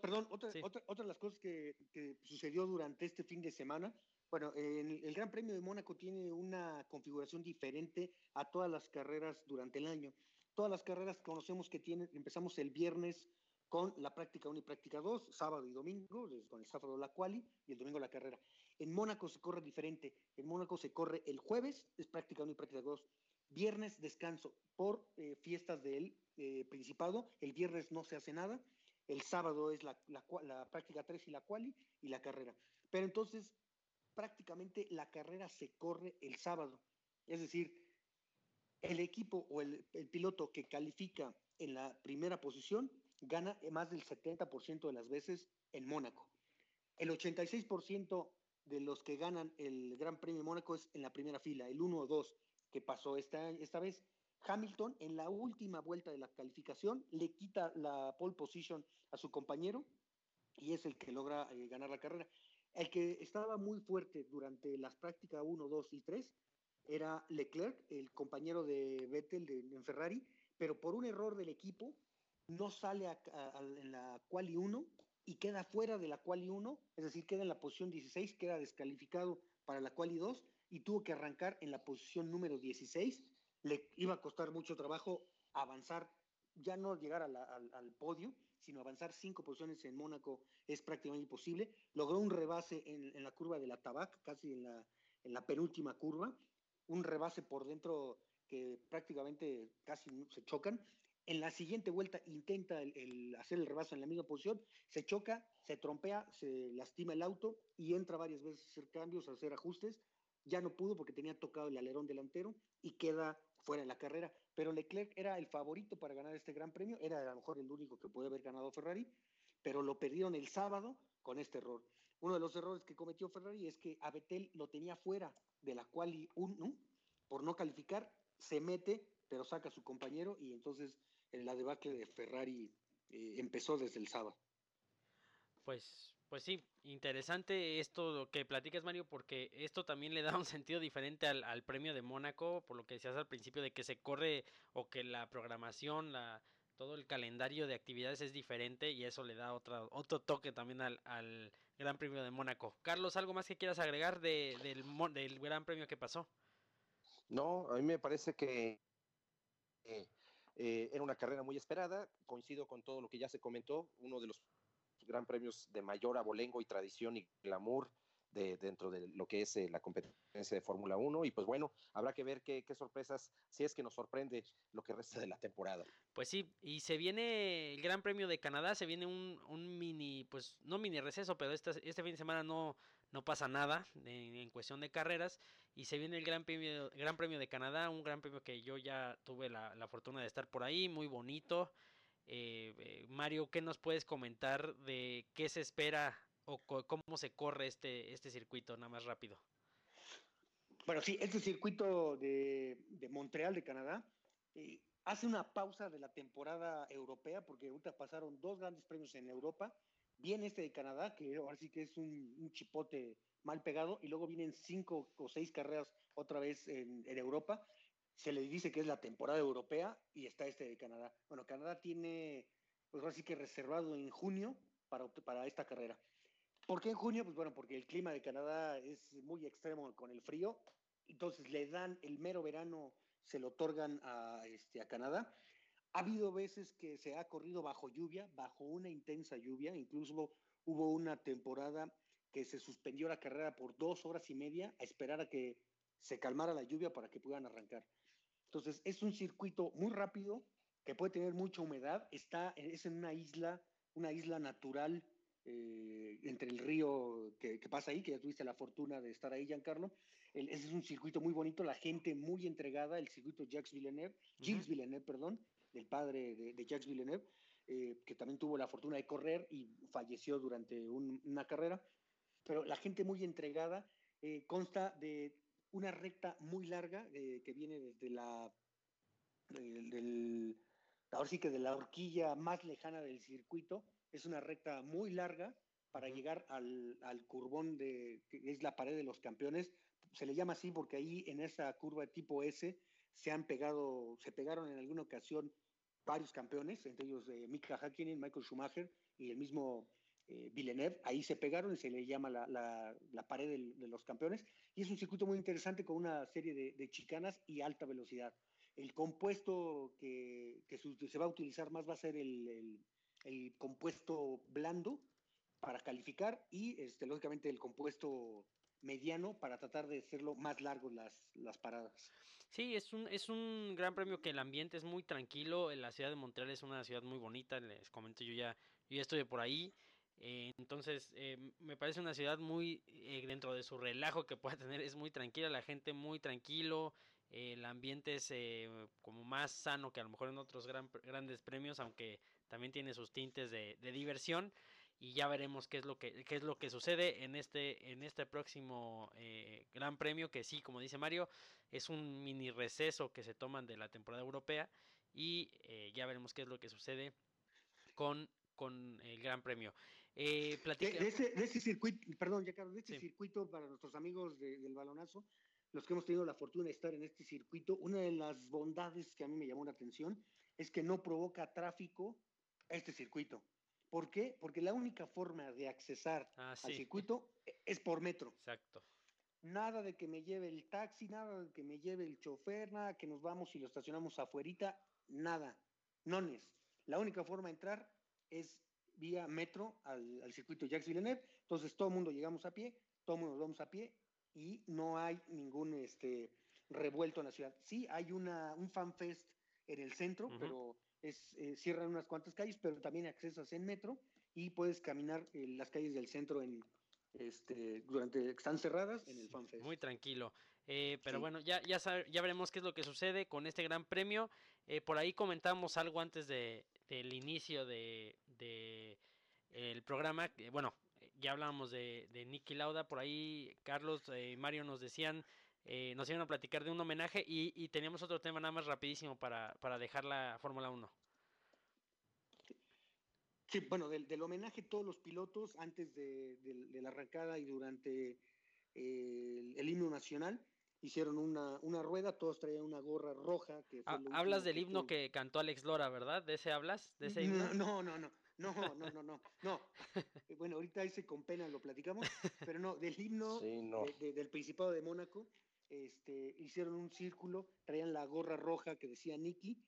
perdón, otra, otra, de las cosas que, que sucedió durante este fin de semana bueno, el Gran Premio de Mónaco tiene una configuración diferente a todas las carreras durante el año. Todas las carreras conocemos que tienen, empezamos el viernes con la práctica 1 y práctica 2, sábado y domingo, con el sábado la quali y el domingo la carrera. En Mónaco se corre diferente. En Mónaco se corre el jueves, es práctica 1 y práctica 2. Viernes descanso por eh, fiestas del eh, Principado. El viernes no se hace nada. El sábado es la, la práctica 3 y la quali y la carrera. Pero entonces prácticamente la carrera se corre el sábado. Es decir, el equipo o el, piloto que califica en la primera posición gana más del 70% de las veces en Mónaco. El 86% de los que ganan el Gran Premio de Mónaco es en la primera fila, el 1 o 2 que pasó esta, esta vez. Hamilton en la última vuelta de la calificación le quita la pole position a su compañero y es el que logra eh, ganar la carrera. El que estaba muy fuerte durante las prácticas 1, 2 y 3 era Leclerc, el compañero de Vettel en Ferrari, pero por un error del equipo no sale en la quali 1 y queda fuera de la quali 1, es decir, queda en la posición 16, queda descalificado para la quali 2 y tuvo que arrancar en la posición número 16. Le iba a costar mucho trabajo avanzar, ya no llegar al podio, sino avanzar cinco posiciones en Mónaco es prácticamente imposible. Logró un rebase en, la curva de la Tabac, casi en la penúltima curva, un rebase por dentro que prácticamente casi se chocan. En la siguiente vuelta intenta el, hacer el rebase en la misma posición, se choca, se trompea, se lastima el auto y entra varias veces a hacer cambios, a hacer ajustes. Ya no pudo porque tenía tocado el alerón delantero y queda fuera de la carrera. Pero Leclerc era el favorito para ganar este gran premio, era a lo mejor el único que puede haber ganado Ferrari, pero lo perdieron el sábado con este error. Uno de los errores que cometió Ferrari es que a Vettel lo tenía fuera de la quali 1 por no calificar, se mete, pero saca a su compañero y entonces la debacle de Ferrari eh, empezó desde el sábado. Pues pues sí, interesante esto que platicas, Mario, porque esto también le da un sentido diferente al, premio de Mónaco, por lo que decías al principio de que se corre o que la programación, la, todo el calendario de actividades es diferente y eso le da otra, otro toque también al, Gran Premio de Mónaco. Carlos, ¿algo más que quieras agregar del, del Gran Premio que pasó? No, a mí me parece que eh, eh, era una carrera muy esperada, coincido con todo lo que ya se comentó, uno de los gran premios de mayor abolengo y tradición y glamour de, dentro de lo que es eh, la competencia de Fórmula 1. Y pues bueno, habrá que ver qué, sorpresas, si es que nos sorprende lo que resta de la temporada. Pues sí, y se viene el Gran Premio de Canadá, se viene un, un mini, pues no mini receso, pero este, este fin de semana no, no pasa nada en, cuestión de carreras. Y se viene el Gran Premio, Gran Premio de Canadá, un Gran Premio que yo ya tuve la, la fortuna de estar por ahí, muy bonito. Eh, eh, Mario, ¿qué nos puedes comentar de qué se espera o cómo se corre este, este circuito, nada más rápido? Bueno, sí, este circuito de, Montreal, de Canadá, eh, hace una pausa de la temporada europea, porque ahorita pasaron dos grandes premios en Europa. Viene este de Canadá, que ahora sí que es un, chipote mal pegado, y luego vienen cinco o seis carreras otra vez en, Europa se le dice que es la temporada europea y está este de Canadá. Bueno, Canadá tiene, pues ahora sí que reservado en junio para, para esta carrera. ¿Por qué en junio? Pues bueno, porque el clima de Canadá es muy extremo con el frío, entonces le dan el mero verano, se lo otorgan este, a Canadá. Ha habido veces que se ha corrido bajo lluvia, bajo una intensa lluvia, incluso hubo una temporada que se suspendió la carrera por dos horas y media a esperar a que se calmara la lluvia para que pudieran arrancar. Entonces, es un circuito muy rápido, que puede tener mucha humedad, está, es en una isla, una isla natural eh, entre el río que, pasa ahí, que ya tuviste la fortuna de estar ahí, Giancarlo. El, ese es un circuito muy bonito, la gente muy entregada, el circuito Jacques Villeneuve, Gilles Villeneuve, perdón, del padre de, Jacques Villeneuve, eh, que también tuvo la fortuna de correr y falleció durante una carrera. Pero la gente muy entregada eh, consta de una recta muy larga que viene desde la del, ahora sí que de la horquilla más lejana del circuito, es una recta muy larga para llegar al, al, curbón de, que es la pared de los campeones. Se le llama así porque ahí en esa curva tipo S se han pegado, se pegaron en alguna ocasión varios campeones, entre ellos eh, Mika Hakkinen, Michael Schumacher y el mismo eh, Villeneuve. Ahí se pegaron y se le llama la, la, la pared de los campeones. Y es un circuito muy interesante con una serie de, de chicanas y alta velocidad. El compuesto que, que, se va a utilizar más va a ser el, el, el compuesto blando para calificar y este, lógicamente el compuesto mediano para tratar de hacerlo más largo las, las paradas. Sí, es un, es un gran premio que el ambiente es muy tranquilo. La ciudad de Montreal es una ciudad muy bonita, les comento, yo ya, yo ya estoy por ahí. Eh, entonces, eh, me parece una ciudad muy, eh, dentro de su relajo que pueda tener, es muy tranquila, la gente muy tranquilo, el ambiente es como más sano que a lo mejor en otros gran, grandes premios, aunque también tiene sus tintes de, de, diversión y ya veremos qué es lo que qué es lo que sucede en este en este próximo gran premio que sí como dice Mario es un mini receso que se toman de la temporada europea y ya veremos qué es lo que sucede con con el Gran Premio. Eh, de, ese, circuito, perdón, ya de este circuito para nuestros amigos del balonazo, los que hemos tenido la fortuna de estar en este circuito, una de las bondades que a mí me llamó la atención es que no provoca tráfico este circuito. ¿Por qué? Porque la única forma de accesar ah, al circuito es por metro. Exacto. Nada de que me lleve el taxi, nada de que me lleve el chofer, nada que nos vamos y lo estacionamos afuerita, nada. Nones. La única forma de entrar es vía metro al, circuito Jacques Villeneuve. Entonces todo el mundo llegamos a pie, todo el mundo nos vamos a pie y no hay ningún este, revuelto en la ciudad. Sí, hay una, un fanfest en el centro, pero es, eh, cierran unas cuantas calles, pero también accesas en metro y puedes caminar en las calles del centro en, este, durante están cerradas en el FanFest. Muy tranquilo. Eh, pero bueno, ya, ya, ya veremos qué es lo que sucede con este gran premio. Eh, por ahí comentamos algo antes de, del inicio de, de el programa. Bueno, ya hablábamos de, de Nicky Lauda. Por ahí Carlos y Mario nos decían, eh, nos iban a platicar de un homenaje y, y teníamos otro tema nada más rapidísimo para, para dejar la Fórmula 1. Sí, bueno, del, del, homenaje todos los pilotos antes de, de la arrancada y durante eh, el, himno nacional hicieron una, una, rueda, todos traían una gorra roja. Que ah, hablas del himno que cantó Alex Lora, ¿verdad? ¿De ese hablas? ¿De ese himno? No, no, no, no, no, no, no, no. Eh, bueno, ahorita ese con pena lo platicamos, pero no, del himno del Principado de Mónaco, este, hicieron un círculo, traían la gorra roja que decía Nicky,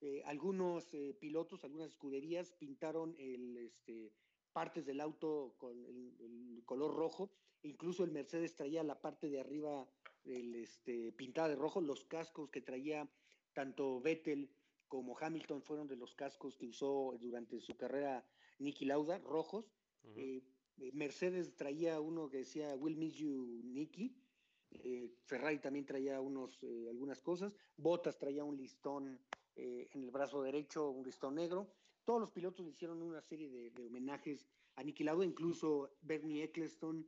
eh, algunos eh, pilotos, algunas escuderías pintaron el, este, partes del auto con el, color rojo, incluso el Mercedes traía la parte de arriba el, este, pintada de rojo, los cascos que traía tanto Vettel como Hamilton fueron de los cascos que usó durante su carrera Nicky Lauda, rojos. Eh, Mercedes traía uno que decía Will Miss You Nicky. Ferrari también traía unos, algunas cosas. Bottas traía un listón eh, en el brazo derecho un listón negro. Todos los pilotos hicieron una serie de, homenajes a Niki Lauda, incluso Bernie Eccleston,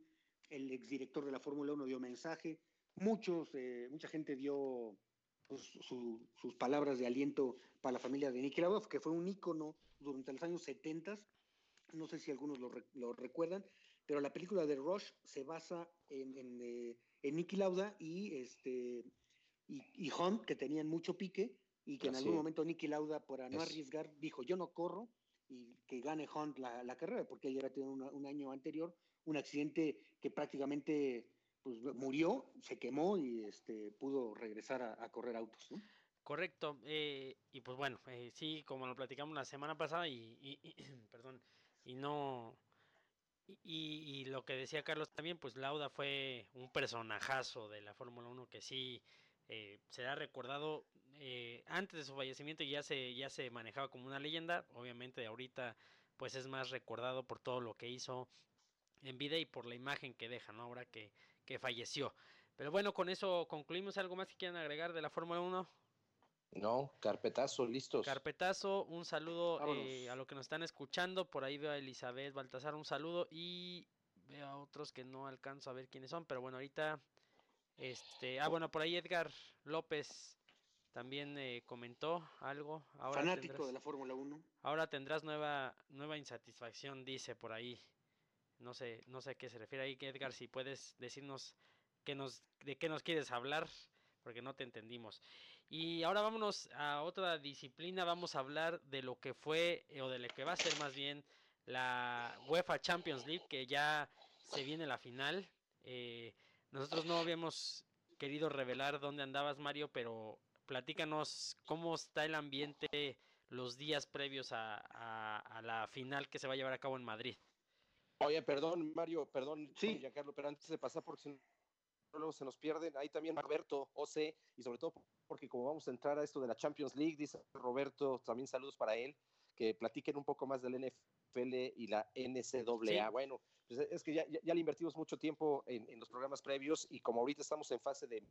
el exdirector de la Fórmula 1, dio mensaje. Muchos, eh, mucha gente dio pues, sus palabras de aliento para la familia de Niki Lauda, que fue un ícono durante los años 70. No sé si algunos lo, recuerdan, pero la película de Rush se basa en, en, eh, Niki Lauda y, este, y, y Hunt, que tenían mucho pique, y que en algún momento Nicky Lauda, para no arriesgar, dijo, yo no corro y que gane Hunt la, la carrera, porque ella había tenido un año anterior un accidente que prácticamente pues, murió, se quemó y este, pudo regresar a, correr autos. Correcto, eh, y pues bueno, eh, sí, como lo platicamos la semana pasada y, y, perdón, y no, y, lo que decía Carlos también, pues Lauda fue un personajazo de la Fórmula 1 que sí eh, será recordado eh, antes de su fallecimiento ya se, ya se manejaba como una leyenda, obviamente ahorita pues es más recordado por todo lo que hizo en vida y por la imagen que deja, ¿no? Ahora que, que falleció. Pero bueno, con eso concluimos. ¿Algo más que quieran agregar de la Fórmula 1? No, carpetazo, listos. Carpetazo, un saludo eh, a lo que nos están escuchando. Por ahí veo a Elizabeth Baltasar, un saludo. Y veo a otros que no alcanzo a ver quiénes son. Pero bueno, ahorita. Este, ah, bueno, por ahí Edgar López también eh, comentó algo. Ahora Fanático de la Fórmula 1. Ahora tendrás nueva, nueva insatisfacción, dice por ahí. No sé, no sé a qué se refiere ahí, Edgar, si puedes decirnos qué nos, de qué nos quieres hablar, porque no te entendimos. Y ahora vámonos a otra disciplina, vamos a hablar de lo que fue, eh, o de lo que va a ser más bien, la UEFA Champions League, que ya se viene la final. Eh, nosotros no habíamos querido revelar dónde andabas, Mario, pero platícanos cómo está el ambiente los días previos a, la final que se va a llevar a cabo en Madrid. Oye, perdón, Mario, perdón, sí. Giancarlo, pero antes de pasar, porque luego se nos pierden, ahí también Roberto, OC, y sobre todo porque como vamos a entrar a esto de la Champions League, dice Roberto, también saludos para él, que platiquen un poco más del NFL y la NCAA. Bueno, pues es que ya, ya, le invertimos mucho tiempo en, en, los programas previos y como ahorita estamos en fase de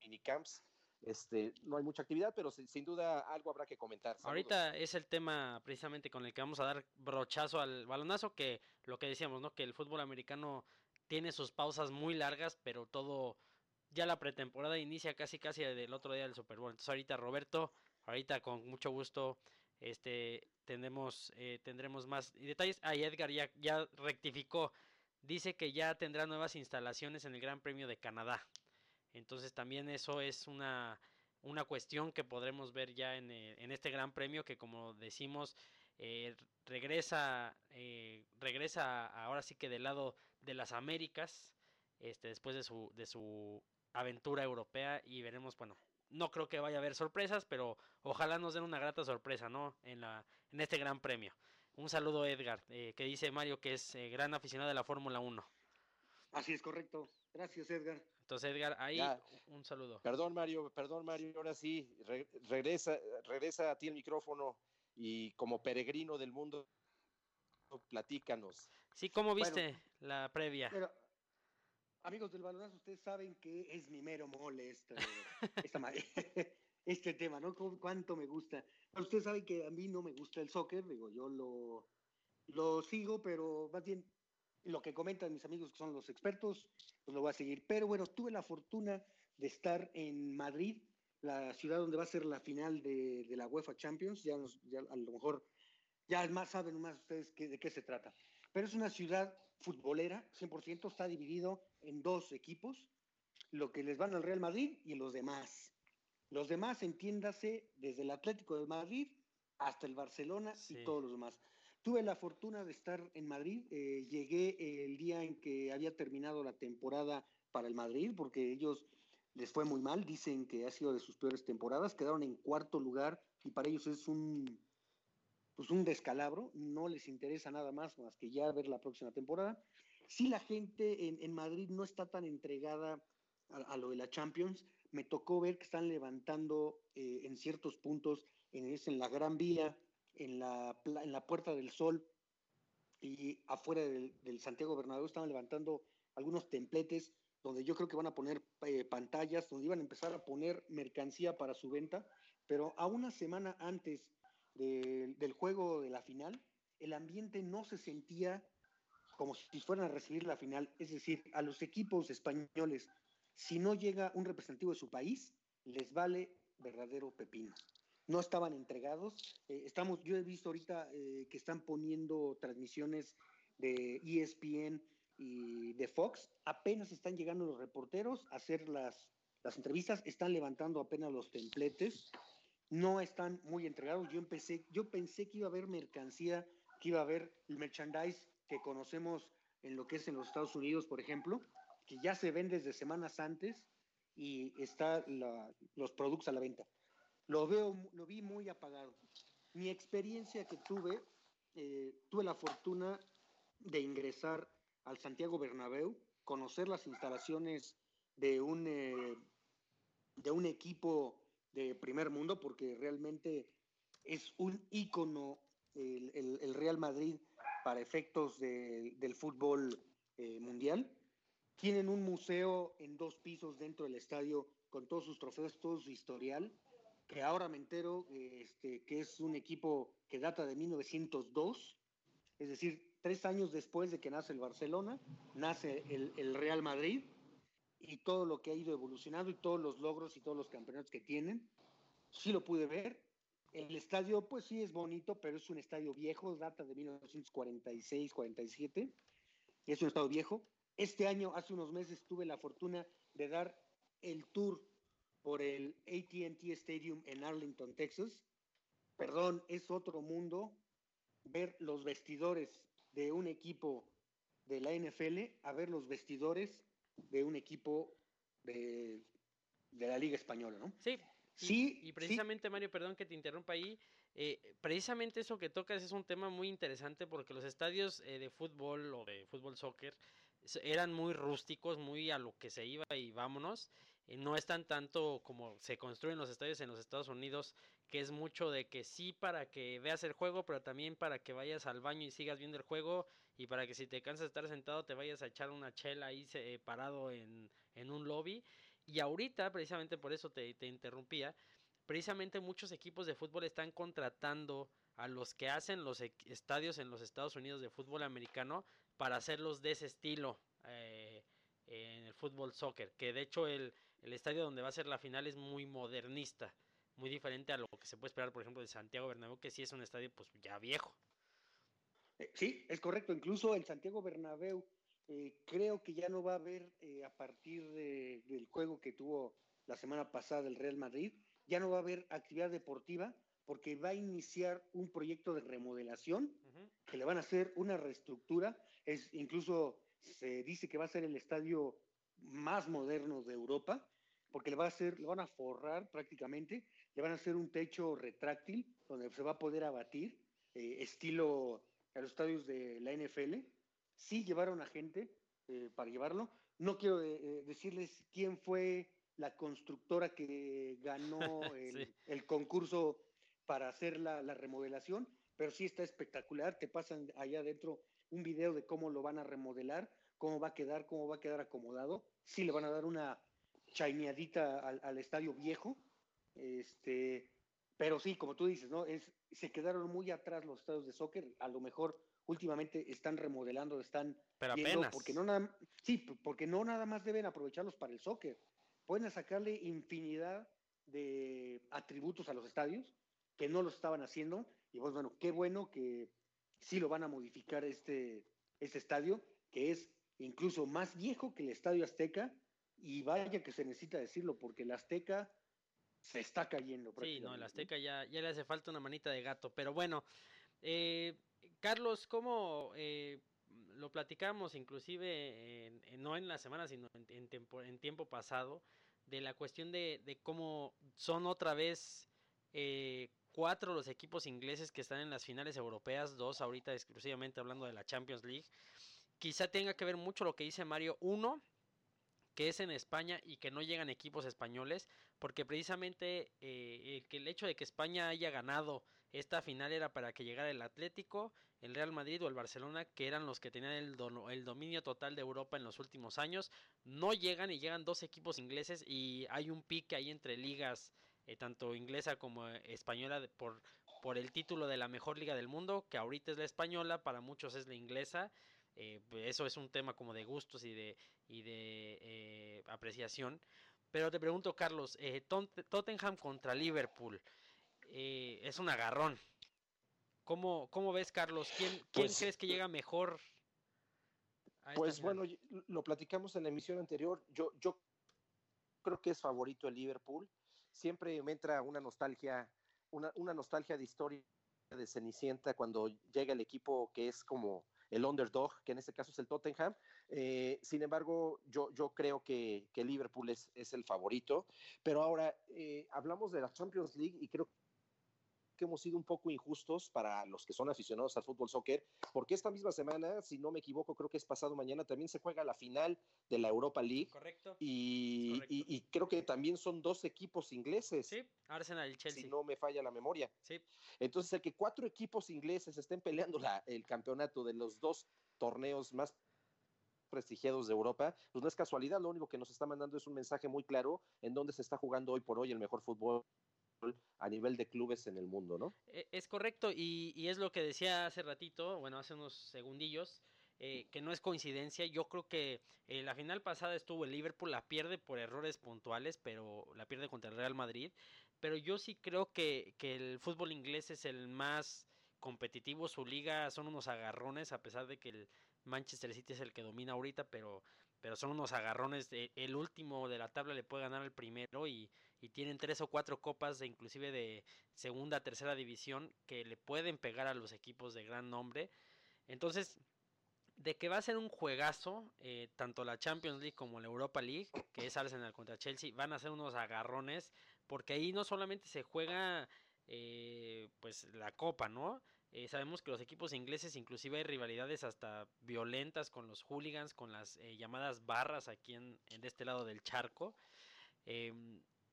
minicamps, este, no hay mucha actividad, pero sin, duda algo habrá que comentar. Ahorita es el tema precisamente con el que vamos a dar brochazo al balonazo, que lo que decíamos, ¿no? Que el fútbol americano tiene sus pausas muy largas, pero todo, ya la pretemporada inicia casi casi del otro día del Super Bowl. Entonces ahorita Roberto, ahorita con mucho gusto, este, tendremos, eh, tendremos más detalles. Ah, Edgar ya, ya rectificó, dice que ya tendrá nuevas instalaciones en el Gran Premio de Canadá. Entonces también eso es una, una cuestión que podremos ver ya en, eh, en este Gran Premio que como decimos eh, regresa, regresa ahora sí que del lado de las Américas, este, después de su, de su aventura europea y veremos, bueno, no creo que vaya a haber sorpresas, pero ojalá nos den una grata sorpresa, ¿no? En, la, en este gran premio. Un saludo Edgar, que dice Mario que es gran aficionado de la Fórmula 1. Así es correcto. Gracias, Edgar. Entonces, Edgar, ahí un saludo. Perdón, Mario, perdón, Mario, ahora sí, regresa, regresa a ti el micrófono y como peregrino del mundo, platícanos. Sí, ¿cómo viste la previa? amigos del balonazo, ustedes saben que es mi mero mole este, este tema, ¿no? Cuánto me gusta. ustedes saben que a mí no me gusta el soccer, digo, yo lo, lo sigo, pero más bien lo que comentan mis amigos que son los expertos, pues lo voy a seguir. Pero bueno, tuve la fortuna de estar en Madrid, la ciudad donde va a ser la final de, la UEFA Champions. Ya, a lo mejor ya más saben más ustedes de qué se trata. Pero es una ciudad futbolera, 100%, está dividido en dos equipos, lo que les van al Real Madrid y los demás. Los demás, entiéndase, desde el Atlético de Madrid hasta el Barcelona y todos los demás. Tuve la fortuna de estar en Madrid. Eh, llegué el día en que había terminado la temporada para el Madrid, porque ellos les fue muy mal. Dicen que ha sido de sus peores temporadas. Quedaron en cuarto lugar y para ellos es un, pues un descalabro. No les interesa nada más más que ya ver la próxima temporada. Si la gente en, Madrid no está tan entregada a, lo de la Champions, me tocó ver que están levantando eh, en ciertos puntos, en, en la Gran Vía, en la, en la Puerta del Sol y afuera del, Santiago Bernabéu estaban levantando algunos templetes donde yo creo que van a poner eh, pantallas, donde iban a empezar a poner mercancía para su venta, pero a una semana antes del juego de la final, el ambiente no se sentía como si fueran a recibir la final, es decir, a los equipos españoles, si no llega un representativo de su país, les vale verdadero pepino no estaban entregados. Eh, estamos, yo he visto ahorita eh, que están poniendo transmisiones de ESPN y de Fox. Apenas están llegando los reporteros a hacer las, las entrevistas, están levantando apenas los templetes. No están muy entregados. Yo empecé, yo pensé que iba a haber mercancía, que iba a haber el merchandise que conocemos en lo que es en los Estados Unidos, por ejemplo, que ya se ven desde semanas antes y están los productos a la venta lo veo, lo vi muy apagado. Mi experiencia que tuve, eh, tuve la fortuna de ingresar al Santiago Bernabéu, conocer las instalaciones de un, eh, de un equipo de primer mundo, porque realmente es un ícono el, el, Real Madrid para efectos de, del fútbol eh, mundial. Tienen un museo en dos pisos dentro del estadio con todos sus trofeos, todo su historial, que ahora me entero este, que es un equipo que data de 1902, es decir, tres años después de que nace el Barcelona, nace el, el Real Madrid y todo lo que ha ido evolucionando y todos los logros y todos los campeonatos que tienen. Sí lo pude ver. El estadio, pues sí es bonito, pero es un estadio viejo, data de 1946, 47. Es un estadio viejo. Este año, hace unos meses, tuve la fortuna de dar el tour por el ATT Stadium en Arlington, Texas. Perdón, es otro mundo ver los vestidores de un equipo de la NFL a ver los vestidores de un equipo de, de la Liga Española, ¿no? Sí. Sí. Y, precisamente, Mario, perdón que te interrumpa ahí. Eh, precisamente eso que tocas es un tema muy interesante porque los estadios eh, de fútbol o de fútbol soccer eran muy rústicos, muy a lo que se iba y vámonos. Eh, no están tanto como se construyen los estadios en los Estados Unidos, que es mucho de que sí para que veas el juego, pero también para que vayas al baño y sigas viendo el juego y para que si te cansas de estar sentado te vayas a echar una chela ahí eh, parado en, en, un lobby. Y ahorita, precisamente por eso te, te interrumpía, precisamente muchos equipos de fútbol están contratando a los que hacen los estadios en los Estados Unidos de fútbol americano para hacerlos de ese estilo eh, en el fútbol soccer. Que de hecho el, el, estadio donde va a ser la final es muy modernista, muy diferente a lo que se puede esperar, por ejemplo, de Santiago Bernabéu, que sí es un estadio pues ya viejo. Eh, sí, es correcto. Incluso el Santiago Bernabéu eh, creo que ya no va a haber a partir de, del juego que tuvo la semana pasada el Real Madrid, ya no va a haber actividad deportiva porque va a iniciar un proyecto de remodelación que le van a hacer una reestructura. Es incluso se dice que va a ser el estadio más moderno de Europa, porque le va a hacer, le van a forrar prácticamente, le van a hacer un techo retráctil donde se va a poder abatir, eh, estilo a los estadios de la NFL. Sí llevaron a gente eh, para llevarlo. No quiero eh, decirles quién fue la constructora que ganó el concurso para hacer la, remodelación, pero sí está espectacular. Te pasan allá adentro un video de cómo lo van a remodelar, cómo va a quedar, cómo va a quedar acomodado. Sí le van a dar una chaineadita al, estadio viejo. Este, pero sí, como tú dices, ¿no? Es, se quedaron muy atrás los estadios de soccer. A lo mejor últimamente están remodelando, están pero apenas. porque no nada, sí, porque no nada más deben aprovecharlos para el soccer. Pueden sacarle infinidad de atributos a los estadios que no lo estaban haciendo. Y pues bueno, qué bueno que sí lo van a modificar este, este estadio, que es incluso más viejo que el Estadio Azteca. Y vaya que se necesita decirlo, porque el Azteca se está cayendo. Sí, no, el Azteca ya, ya le hace falta una manita de gato. Pero bueno, eh, Carlos, ¿cómo eh, lo platicamos inclusive no en la semana, sino en, en, tiempo, en tiempo pasado, de la cuestión de, de cómo son otra vez eh, cuatro los equipos ingleses que están en las finales europeas, dos ahorita exclusivamente hablando de la Champions League. Quizá tenga que ver mucho lo que dice Mario. Uno, que es en España y que no llegan equipos españoles, porque precisamente eh, el, hecho de que España haya ganado esta final era para que llegara el Atlético, el Real Madrid o el Barcelona, que eran los que tenían el, el dominio total de Europa en los últimos años. No llegan y llegan dos equipos ingleses y hay un pique ahí entre ligas eh, tanto inglesa como española, por, por el título de la mejor liga del mundo, que ahorita es la española, para muchos es la inglesa. Eh, eso es un tema como de gustos y de, y de eh, apreciación. Pero te pregunto, Carlos, Tottenham contra Liverpool es un agarrón. ¿Cómo, cómo ves, Carlos? ¿Quién, quién pues, crees que llega mejor? pues bueno, lo platicamos en la emisión anterior. Yo, yo creo que es favorito el Liverpool siempre me entra una nostalgia, una, nostalgia de historia de Cenicienta cuando llega el equipo que es como el underdog, que en este caso es el Tottenham. Eh, sin embargo, yo, yo creo que, que Liverpool es, es, el favorito. Pero ahora eh, hablamos de la Champions League y creo que hemos sido un poco injustos para los que son aficionados al fútbol soccer, porque esta misma semana, si no me equivoco, creo que es pasado mañana, también se juega la final de la Europa League. Correcto. Y, Correcto. y, y creo que también son dos equipos ingleses. Sí, Arsenal y Chelsea. Si no me falla la memoria. Sí. Entonces, el que cuatro equipos ingleses estén peleando la, el campeonato de los dos torneos más prestigiados de Europa, pues no es casualidad, lo único que nos está mandando es un mensaje muy claro en dónde se está jugando hoy por hoy el mejor fútbol a nivel de clubes en el mundo, ¿no? E, Es correcto, y, y, es lo que decía hace ratito, bueno, hace unos segundillos, eh, que no es coincidencia. Yo creo que eh, la final pasada estuvo el Liverpool, la pierde por errores puntuales, pero la pierde contra el Real Madrid. Pero yo sí creo que, que el fútbol inglés es el más competitivo, su liga son unos agarrones, a pesar de que el Manchester City es el que domina ahorita, pero, pero son unos agarrones. El último de la tabla le puede ganar al primero y, y tienen tres o cuatro copas, de, inclusive de segunda, tercera división, que le pueden pegar a los equipos de gran nombre. Entonces, de que va a ser un juegazo, eh, tanto la Champions League como la Europa League, que es Arsenal contra Chelsea, van a ser unos agarrones, porque ahí no solamente se juega eh, pues la copa, ¿no? Eh, sabemos que los equipos ingleses inclusive hay rivalidades hasta violentas con los hooligans, con las eh, llamadas barras aquí en, en, este lado del charco. Eh,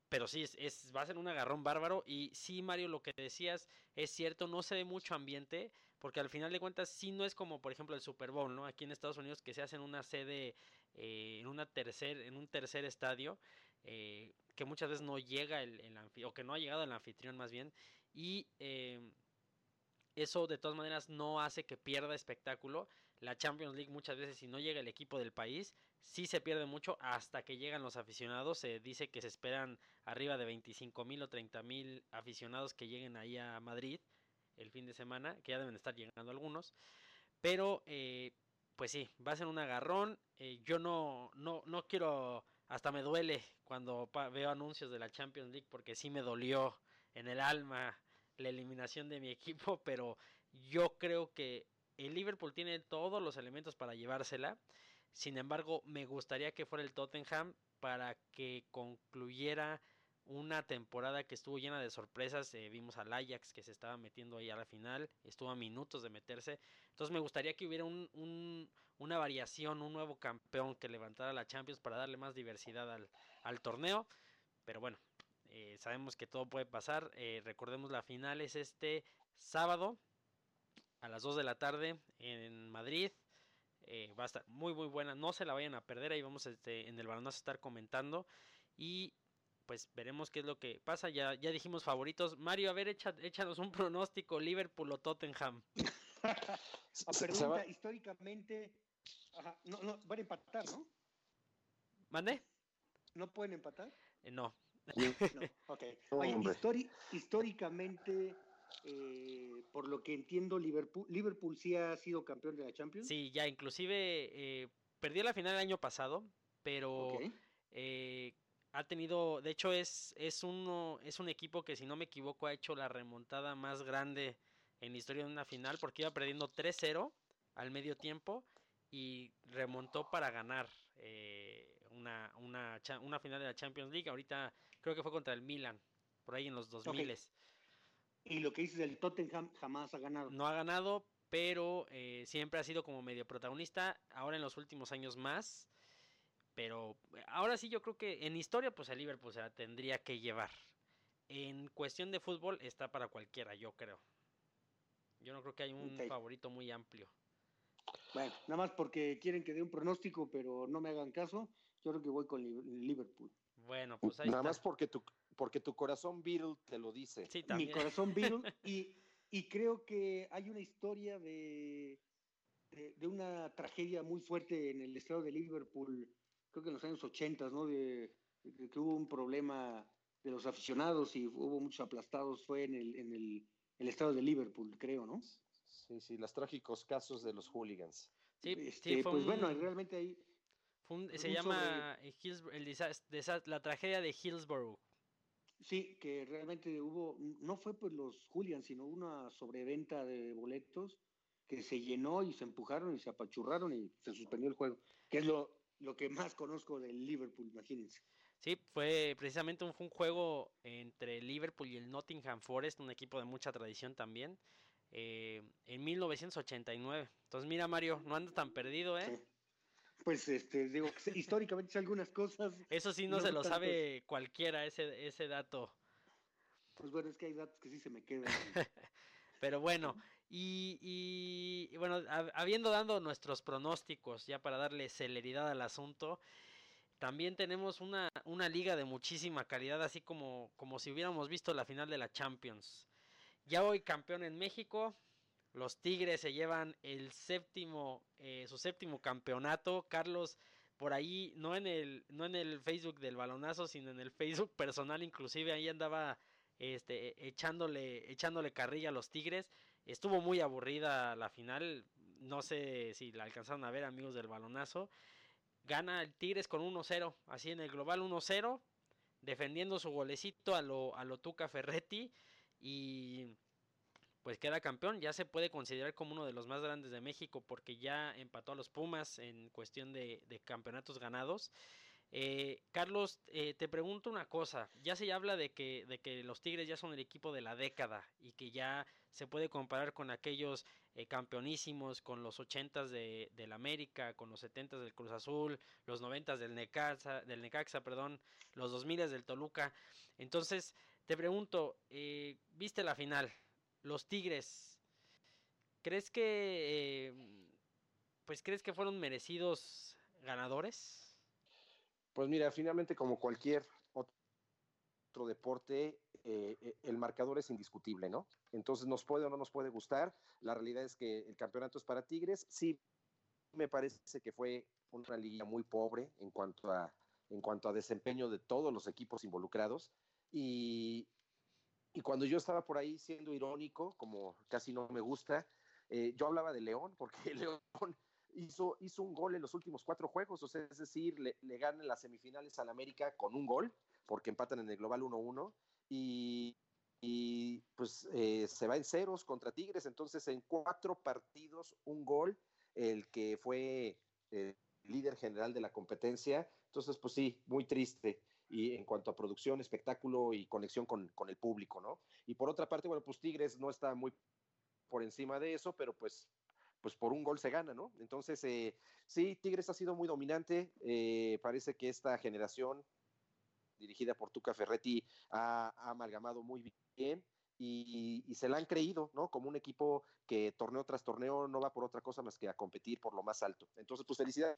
pero sí, es, va a ser un agarrón bárbaro. Y sí, Mario, lo que decías es cierto, no se ve mucho ambiente, porque al final de cuentas sí no es como, por ejemplo, el Super Bowl, ¿no? Aquí en Estados Unidos que se hace en una sede, eh, en, una tercer, en un tercer estadio, que muchas veces no llega el, el o que no ha llegado el anfitrión más bien. Y eh, eso de todas maneras no hace que pierda espectáculo. La Champions League muchas veces si no llega el equipo del país, sí se pierde mucho hasta que llegan los aficionados. Se dice que se esperan arriba de 25 mil o 30 mil aficionados que lleguen ahí a Madrid el fin de semana, que ya deben estar llegando algunos. Pero, eh, pues sí, va a ser un agarrón. Eh, yo no, no, no quiero, hasta me duele cuando veo anuncios de la Champions League porque sí me dolió en el alma la eliminación de mi equipo, pero yo creo que el Liverpool tiene todos los elementos para llevársela. Sin embargo, me gustaría que fuera el Tottenham para que concluyera una temporada que estuvo llena de sorpresas. Eh, vimos al Ajax que se estaba metiendo ahí a la final, estuvo a minutos de meterse. Entonces me gustaría que hubiera un, un, una variación, un nuevo campeón que levantara la Champions para darle más diversidad al torneo. Pero bueno, eh, sabemos que todo puede pasar. Eh, recordemos la final es este sábado a las 2 de la tarde en Madrid. Eh, va a estar muy muy buena, no se la vayan a perder, ahí vamos este, en el balonazo a estar comentando y pues veremos qué es lo que pasa, ya, ya dijimos favoritos. Mario, a ver, echa, échanos un pronóstico, Liverpool o Tottenham. a pregunta, históricamente, ajá, no, no, van a empatar, ¿no? ¿Mande? ¿No pueden empatar? Eh, no. no. Oye, históricamente eh, por lo que entiendo, Liverpool, Liverpool sí ha sido campeón de la Champions. Sí, ya, inclusive eh, perdió la final el año pasado, pero okay. eh, ha tenido, de hecho es, es, uno, es un equipo que si no me equivoco ha hecho la remontada más grande en la historia de una final porque iba perdiendo 3-0 al medio tiempo y remontó para ganar eh, una, una, una, final de la Champions League. Ahorita creo que fue contra el Milan, por ahí en los 2000. Okay. Y lo que dices del Tottenham jamás ha ganado. No ha ganado, pero eh, siempre ha sido como medio protagonista. Ahora en los últimos años más. Pero ahora sí yo creo que en historia pues el Liverpool se la tendría que llevar. En cuestión de fútbol está para cualquiera, yo creo. Yo no creo que hay un okay. favorito muy amplio. Bueno, nada más porque quieren que dé un pronóstico, pero no me hagan caso. Yo creo que voy con Liverpool. Bueno, pues ahí Nada está. más porque tu, porque tu corazón Beatle te lo dice. Sí, también. Mi corazón Beatle. y, y creo que hay una historia de, de, de, una tragedia muy fuerte en el estado de Liverpool, creo que en los años 80, ¿no? De, de que hubo un problema de los aficionados y hubo muchos aplastados. Fue en el, en el, el estado de Liverpool, creo, ¿no? Sí, sí, los trágicos casos de los hooligans. Sí, este, sí pues un, bueno, realmente ahí. Un, se un llama sobre... el desastre, la tragedia de Hillsborough. Sí, que realmente hubo, no fue pues los hooligans, sino una sobreventa de boletos que se llenó y se empujaron y se apachurraron y se suspendió el juego, que es lo, lo que más conozco del Liverpool, imagínense. Sí, fue precisamente un, fue un juego entre Liverpool y el Nottingham Forest, un equipo de mucha tradición también, eh, en 1989. Entonces, mira, Mario, no anda tan perdido, ¿eh? Pues, este, digo, históricamente algunas cosas. Eso sí, no, se lo sabe cualquiera, ese, ese dato. Pues bueno, es que hay datos que sí se me quedan. Pero bueno, y, y, bueno, habiendo dado nuestros pronósticos, ya para darle celeridad al asunto, también tenemos una, una liga de muchísima calidad, así como, como si hubiéramos visto la final de la Champions. Ya hoy campeón en México, los Tigres se llevan el séptimo, eh, su séptimo campeonato. Carlos, por ahí, no en el, no en el Facebook del balonazo, sino en el Facebook personal, inclusive ahí andaba este, echándole, echándole carrilla a los Tigres. Estuvo muy aburrida la final. No sé si la alcanzaron a ver, amigos del balonazo gana el Tigres con 1-0, así en el global 1-0, defendiendo su golecito a lo, a lo Tuca Ferretti y pues queda campeón, ya se puede considerar como uno de los más grandes de México porque ya empató a los Pumas en cuestión de, campeonatos ganados eh, Carlos, eh, te pregunto una cosa. Ya se habla de que, de que los Tigres ya son el equipo de la década y que ya se puede comparar con aquellos eh, campeonísimos, con los ochentas de, del América, con los setentas del Cruz Azul, los noventas del Necaxa, del Necaxa, perdón, los dos miles del Toluca. Entonces, te pregunto, ¿viste la final? Los Tigres, ¿crees que, pues, crees que fueron merecidos ganadores? Pues mira, finalmente como cualquier otro deporte, eh, eh, el marcador es indiscutible, ¿no? Entonces nos puede o no nos puede gustar. La realidad es que el campeonato es para Tigres. Sí, me parece que fue una liga muy pobre en cuanto a, en cuanto a desempeño de todos los equipos involucrados. Y, y cuando yo estaba por ahí siendo irónico, como casi no me gusta, eh, yo hablaba de León, porque León hizo, hizo un gol en los últimos cuatro juegos, o sea, es decir, le, ganan las semifinales al América con un gol, porque empatan en el global 1-1, y, y, pues eh, se va en ceros contra Tigres, entonces en cuatro partidos un gol, el que fue eh, líder general de la competencia, entonces pues sí, muy triste y en cuanto a producción, espectáculo y conexión con, con, el público, ¿no? Y por otra parte, bueno, pues Tigres no está muy por encima de eso, pero pues pues por un gol se gana, ¿no? Entonces, eh, sí, Tigres ha sido muy dominante. Eh, parece que esta generación dirigida por Tuca Ferretti ha, amalgamado muy bien y, se la han creído, ¿no? Como un equipo que torneo tras torneo no va por otra cosa más que a competir por lo más alto. Entonces, pues felicidades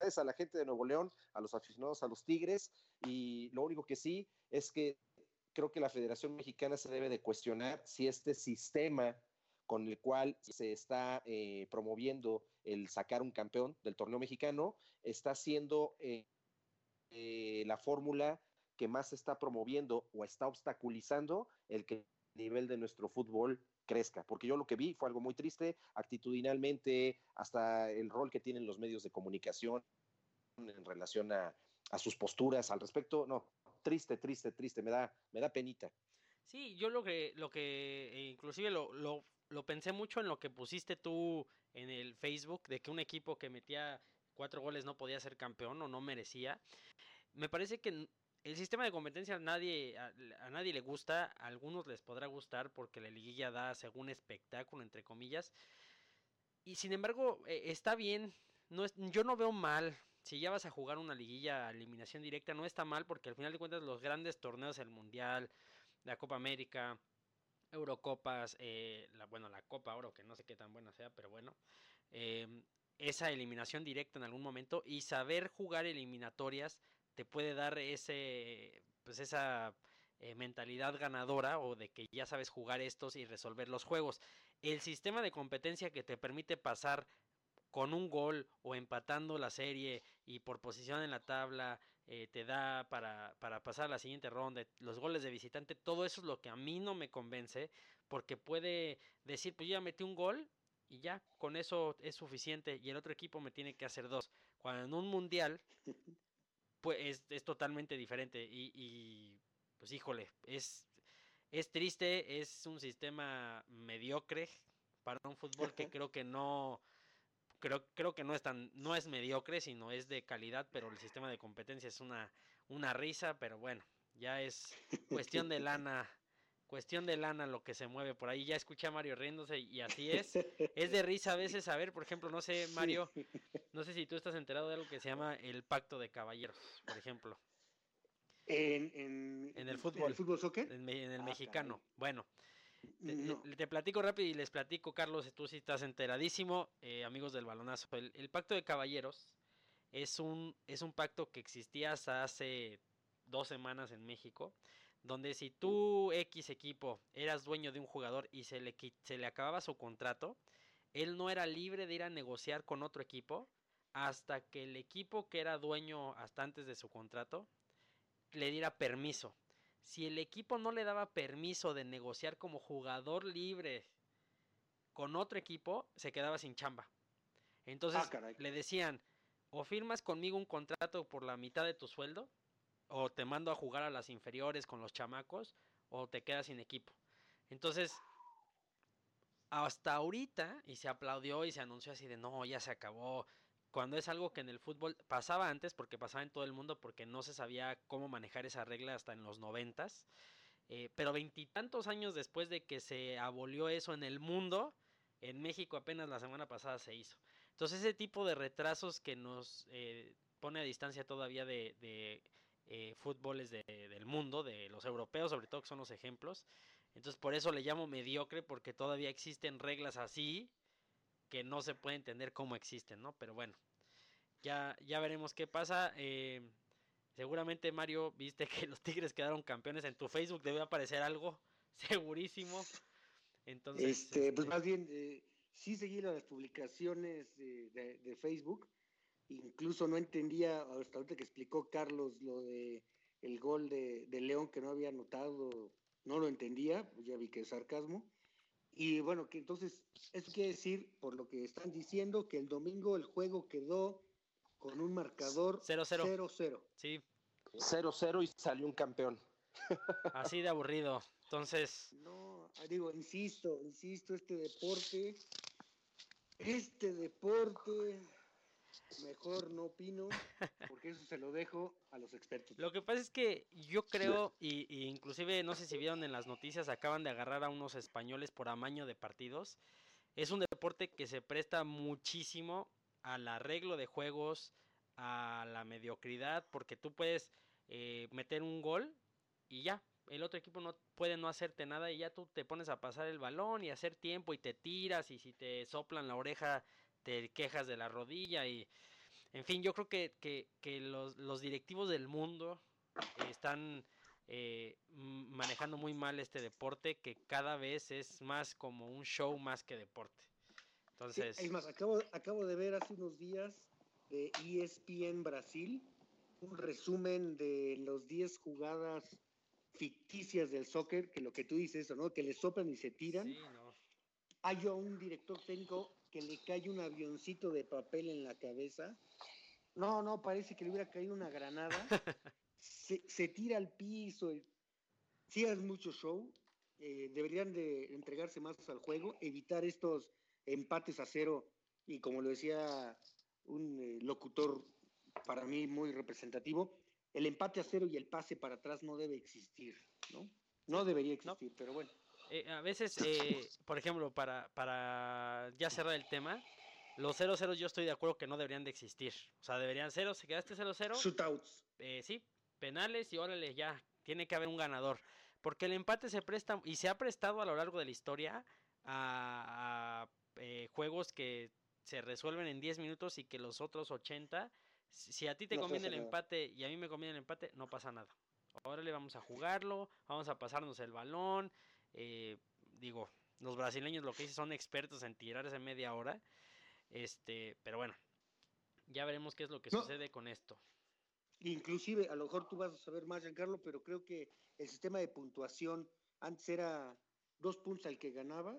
a la gente de Nuevo León, a los aficionados a los Tigres y lo único que sí es que creo que la Federación Mexicana se debe de cuestionar si este sistema con el cual se está eh, promoviendo el sacar un campeón del torneo mexicano, está siendo eh, eh, la fórmula que más está promoviendo o está obstaculizando el que el nivel de nuestro fútbol crezca, porque yo lo que vi fue algo muy triste, actitudinalmente, hasta el rol que tienen los medios de comunicación en relación a, a sus posturas al respecto, no, triste, triste, triste, me da, me da penita. Sí, yo lo que, lo que inclusive lo, lo lo pensé mucho en lo que pusiste tú en el Facebook, de que un equipo que metía cuatro goles no podía ser campeón o no merecía. Me parece que el sistema de competencia a nadie, a, nadie le gusta, a algunos les podrá gustar porque la liguilla da según espectáculo, entre comillas. Y sin embargo, e, está bien, no es, yo no veo mal. Si ya vas a jugar una liguilla a eliminación directa, no está mal porque al final de cuentas los grandes torneos, el Mundial, la Copa América, Eurocopas, eh, la, bueno, la Copa Oro, que no sé qué tan buena sea, pero bueno, em, esa eliminación directa en algún momento y saber jugar eliminatorias te puede dar ese, pues esa eh, mentalidad ganadora o de que ya sabes jugar estos y resolver los juegos. El sistema de competencia que te permite pasar con un gol o empatando la serie y por posición en la tabla eh, te da para, para, pasar a la siguiente ronda, los goles de visitante, todo eso es lo que a mí no me convence, porque puede decir, pues ya metí un gol y ya, con eso es suficiente y el otro equipo me tiene que hacer dos. Cuando en un mundial, pues es, es totalmente diferente y, y, pues híjole, es, es triste, es un sistema mediocre, para un fútbol que creo que no creo, creo que no es tan, no es mediocre, sino es de calidad, pero el sistema de competencia es una, una risa, pero bueno, ya es cuestión de lana, cuestión de lana lo que se mueve por ahí. Ya escuché a Mario riéndose y así es. Es de risa a veces saber, por ejemplo, no sé, Mario, no sé si tú estás enterado de algo que se llama el pacto de caballeros, por ejemplo. En, en, en el fútbol. ¿En el fútbol soccer? En, el ah, mexicano. Bueno, te, platico rápido y les platico, Carlos, tú sí estás enteradísimo, eh, amigos del balonazo. El, pacto de caballeros es un, es un pacto que existía hasta hace dos semanas en México, donde si tú X equipo eras dueño de un jugador y se le, se le acababa su contrato, él no era libre de ir a negociar con otro equipo hasta que el equipo que era dueño hasta antes de su contrato le diera permiso si el equipo no le daba permiso de negociar como jugador libre con otro equipo, se quedaba sin chamba. Entonces ah, le decían, o firmas conmigo un contrato por la mitad de tu sueldo, o te mando a jugar a las inferiores con los chamacos, o te quedas sin equipo. Entonces, hasta ahorita, y se aplaudió y se anunció así de, no, ya se acabó, cuando es algo que en el fútbol pasaba antes, porque pasaba en todo el mundo, porque no se sabía cómo manejar esa regla hasta en los noventas. Eh, pero veintitantos años después de que se abolió eso en el mundo, en México apenas la semana pasada se hizo. Entonces ese tipo de retrasos que nos eh, pone a distancia todavía de, eh, fútboles del mundo, de los europeos sobre todo, que son los ejemplos. Entonces por eso le llamo mediocre, porque todavía existen reglas así que no se puede entender cómo existen, ¿no? Pero bueno, ya, ya veremos qué pasa. Eh, seguramente, Mario, viste que los Tigres quedaron campeones. En tu Facebook debe aparecer algo, segurísimo. Entonces, este, pues más bien, eh, sí seguí las publicaciones de, Facebook. Incluso no entendía, hasta ahorita que explicó Carlos lo de el gol de, de León que no había notado, no lo entendía, pues ya vi que es sarcasmo. Y bueno, que entonces, eso quiere decir, por lo que están diciendo, que el domingo el juego quedó con un marcador 0-0. Sí. 0-0 y salió un campeón. Así de aburrido. Entonces. No, digo, insisto, insisto, este deporte, este deporte Mejor no opino, porque eso se lo dejo a los expertos. Lo que pasa es que yo creo, y, inclusive no sé si vieron en las noticias, acaban de agarrar a unos españoles por amaño de partidos. Es un deporte que se presta muchísimo al arreglo de juegos, a la mediocridad, porque tú puedes eh, meter un gol y ya, el otro equipo no puede no hacerte nada y ya tú te pones a pasar el balón y hacer tiempo y te tiras y si te soplan la oreja te quejas de la rodilla y, en fin, yo creo que, que, los, los, directivos del mundo están eh, manejando muy mal este deporte que cada vez es más como un show más que deporte. Entonces... es más, acabo, acabo de ver hace unos días de ESPN Brasil un resumen de los 10 jugadas ficticias del soccer, que lo que tú dices, ¿no? Que le soplan y se tiran. Hay un director técnico que le cae un avioncito de papel en la cabeza. No, no, parece que le hubiera caído una granada. se, tira al piso. Sí es mucho show. Eh, deberían de entregarse más al juego, evitar estos empates a cero y como lo decía un eh, locutor para mí muy representativo, el empate a cero y el pase para atrás no debe existir, ¿no? No debería existir, pero bueno. Eh, a veces, eh, por ejemplo, para, para ya cerrar el tema, los 0-0 yo estoy de acuerdo que no deberían de existir. O sea, deberían 0, se quedaste 0-0. Shootouts. Eh, sí, penales y órale, ya, tiene que haber un ganador. Porque el empate se presta y se ha prestado a lo largo de la historia a, eh, juegos que se resuelven en 10 minutos y que los otros 80, si a ti te conviene el empate y a mí me conviene el empate, no pasa nada. Órale, vamos a jugarlo, vamos a pasarnos el balón, eh, digo, los brasileños lo que dicen son expertos en tirar esa media hora. Este, pero bueno, ya veremos qué es lo que sucede con esto. Inclusive, a lo mejor tú vas a saber más, Giancarlo, pero creo que el sistema de puntuación antes era dos puntos al que ganaba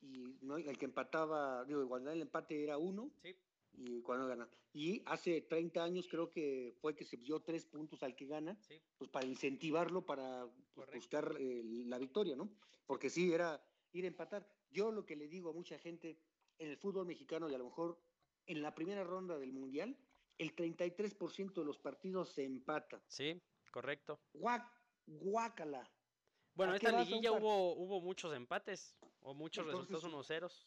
y no, el que empataba, digo, cuando el empate era uno. Sí y cuando gana. Y hace 30 años creo que fue que se dio tres puntos al que gana, pues para incentivarlo para pues, buscar eh, la victoria, ¿no? Porque sí, era ir a empatar. Yo lo que le digo a mucha gente en el fútbol mexicano y a lo mejor en la primera ronda del Mundial, el 33% de los partidos se empata. Sí, correcto. Guac, guácala. Bueno, esta liguilla hubo, hubo muchos empates o muchos resultados unos ceros.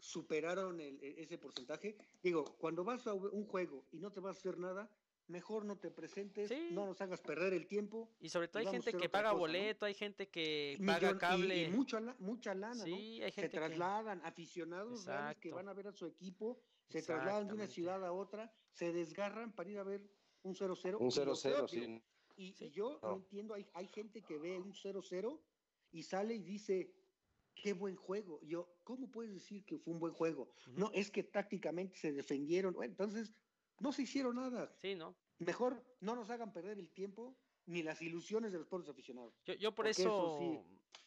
Superaron el, e, ese porcentaje. Digo, cuando vas a un juego y no te vas a hacer nada, mejor no te presentes, no nos hagas perder el tiempo. Y sobre todo hay gente que paga boleto, hay gente que paga cable. Y, mucha, mucha lana, ¿no? se trasladan, aficionados que van a ver a su equipo, se trasladan de una ciudad a otra, se desgarran para ir a ver un 0-0. Un 0-0, sí. Y, yo no. entiendo, hay, hay gente que ve un 0-0 y sale y dice, qué buen juego. Yo, ¿cómo puedes decir que fue un buen juego? No, es que tácticamente se defendieron. Bueno, entonces, no se hicieron nada. Sí, ¿no? Mejor no nos hagan perder el tiempo ni las ilusiones de los pueblos aficionados. Yo, yo por eso,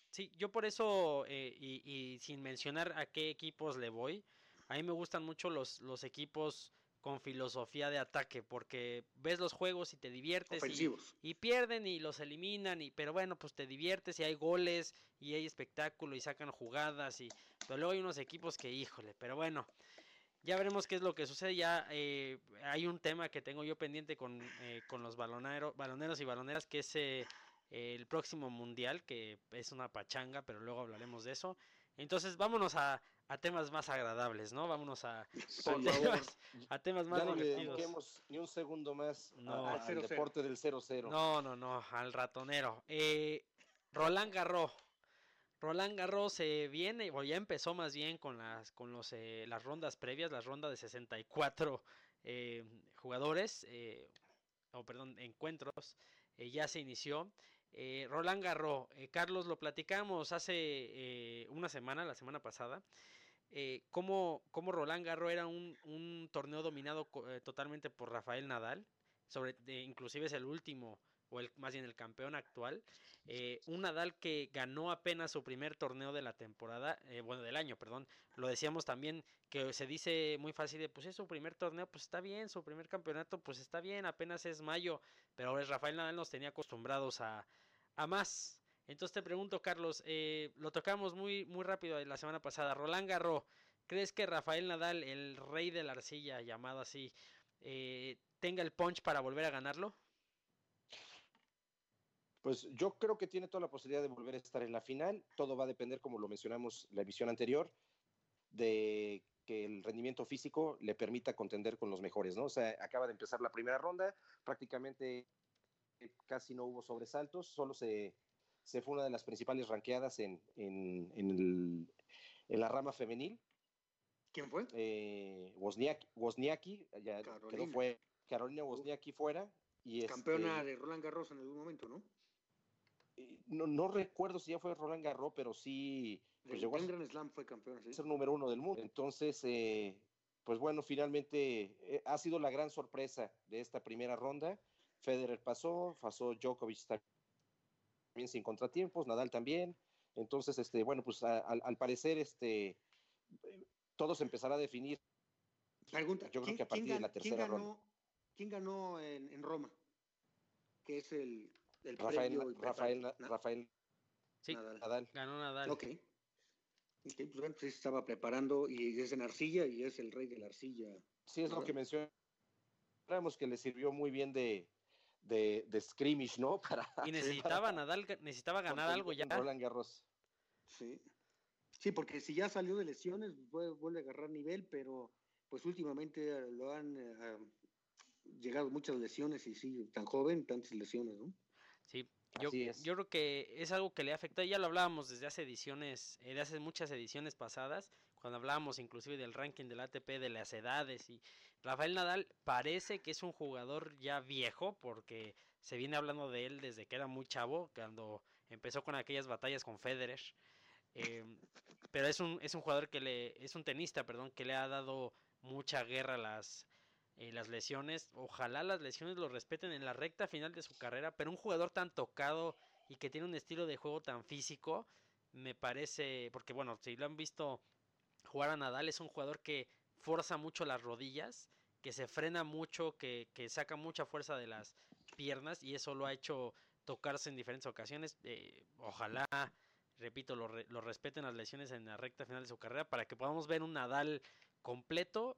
sí. yo por eso, eh, y, y, sin mencionar a qué equipos le voy, a mí me gustan mucho los, los equipos con filosofía de ataque, porque ves los juegos y te diviertes y, pierden y los eliminan, y, pero bueno, pues te diviertes y hay goles y hay espectáculo y sacan jugadas, y, pero luego hay unos equipos que, híjole, pero bueno, ya veremos qué es lo que sucede. Ya eh, hay un tema que tengo yo pendiente con, eh, con los baloneros, baloneros y baloneras, que es eh, el próximo mundial, que es una pachanga, pero luego hablaremos de eso. Entonces, vámonos a, a temas más agradables, ¿no? Vámonos a, a, temas, más no divertidos. ni un segundo más al deporte del 0-0. No, no, no, al ratonero. Roland Garros Roland Garros se viene, o ya empezó más bien con las, con los, eh, las rondas previas, las rondas de 64 eh, jugadores, eh, o perdón, encuentros, ya se inició. Roland Garros, Carlos, lo platicamos hace una semana, la semana pasada, cómo, cómo, Roland Garros era un, un torneo dominado totalmente por Rafael Nadal, sobre, inclusive es el último o el, más bien el campeón actual. Eh, un Nadal que ganó apenas su primer torneo de la temporada, eh, bueno, del año, perdón. Lo decíamos también que se dice muy fácil de, pues es su primer torneo, pues está bien, su primer campeonato, pues está bien, apenas es mayo, pero ahora Rafael Nadal nos tenía acostumbrados a, a más. Entonces te pregunto, Carlos, eh, lo tocamos muy, muy rápido la semana pasada. Roland Garros, ¿crees que Rafael Nadal, el rey de la arcilla, llamado así, tenga el punch para volver a ganarlo? Pues yo creo que tiene toda la posibilidad de volver a estar en la final. Todo va a depender, como lo mencionamos en la emisión anterior, de que el rendimiento físico le permita contender con los mejores, ¿no? O sea, acaba de empezar la primera ronda, prácticamente casi no hubo sobresaltos, solo se, se fue una de las principales ranqueadas en, en, en, la rama femenil. ¿Quién fue? Eh, Wozniacki, ya quedó fue Carolina Wozniacki fuera. Y Campeona este de Roland Garros en algún momento, ¿no? no, no, recuerdo si ya fue Roland Garros, pero sí. Pues llegó en Grand Slam fue campeón, ¿sí? el número uno del mundo. Entonces, eh, pues bueno, finalmente eh, ha sido la gran sorpresa de esta primera ronda. Federer pasó, pasó Djokovic también sin contratiempos, Nadal también. Entonces, este, bueno, pues al parecer, este, todo se empezará a definir. Pregunta, yo creo que a partir de la tercera ganó, ronda. ¿Quién ganó en, en Roma? Que es el Rafael, Rafael, Rafael sí, Nadal. Ganó Nadal. Ok. Okay, pues bueno, pues estaba preparando y es en arcilla y es el rey de la arcilla. Sí, es lo que mencionamos que le sirvió muy bien de, de, de scrimmage, ¿no? Para, y necesitaba Nadal, necesitaba ganar algo ya. Roland Garros. Sí. Sí, porque si ya salió de lesiones, vuelve a agarrar nivel, pero pues últimamente lo han eh, llegado muchas lesiones y sí, tan joven, tantas lesiones, ¿no? Sí, yo, yo, creo que es algo que le afecta, ya lo hablábamos desde hace ediciones, eh, de hace muchas ediciones pasadas, cuando hablábamos inclusive del ranking del ATP, de las edades, y Rafael Nadal parece que es un jugador ya viejo, porque se viene hablando de él desde que era muy chavo, cuando empezó con aquellas batallas con Federer, em, pero es un, es un jugador que le, es un tenista, perdón, que le ha dado mucha guerra a las eh, las lesiones. Ojalá las lesiones lo respeten en la recta final de su carrera, pero un jugador tan tocado y que tiene un estilo de juego tan físico, me parece, porque bueno, si lo han visto jugar a Nadal, es un jugador que forza mucho las rodillas, que se frena mucho, que, que saca mucha fuerza de las piernas y eso lo ha hecho tocarse en diferentes ocasiones. Eh, ojalá repito, lo, lo, respeten las lesiones en la recta final de su carrera para que podamos ver un Nadal completo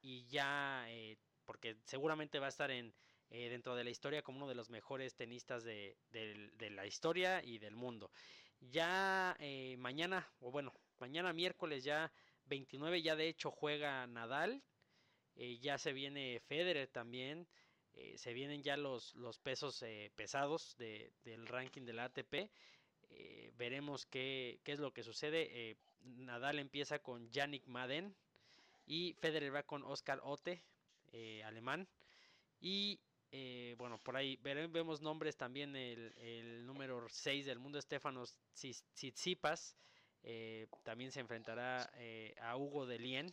y ya, eh, porque seguramente va a estar en, eh, dentro de la historia como uno de los mejores tenistas de, de, la historia y del mundo. Ya eh, mañana, o bueno, mañana miércoles ya 29 ya de hecho juega Nadal, ya se viene Federer también. se vienen ya los, los pesos pesados de, del ranking de la ATP. veremos qué, qué, es lo que sucede. Nadal empieza con Yannick Madden, y Federer va con Oscar Ote, eh, alemán. Y eh, bueno, por ahí vemos nombres también el, número 6 del mundo, Stefanos Tsitsipas. Eh, también se enfrentará a Hugo de Lien.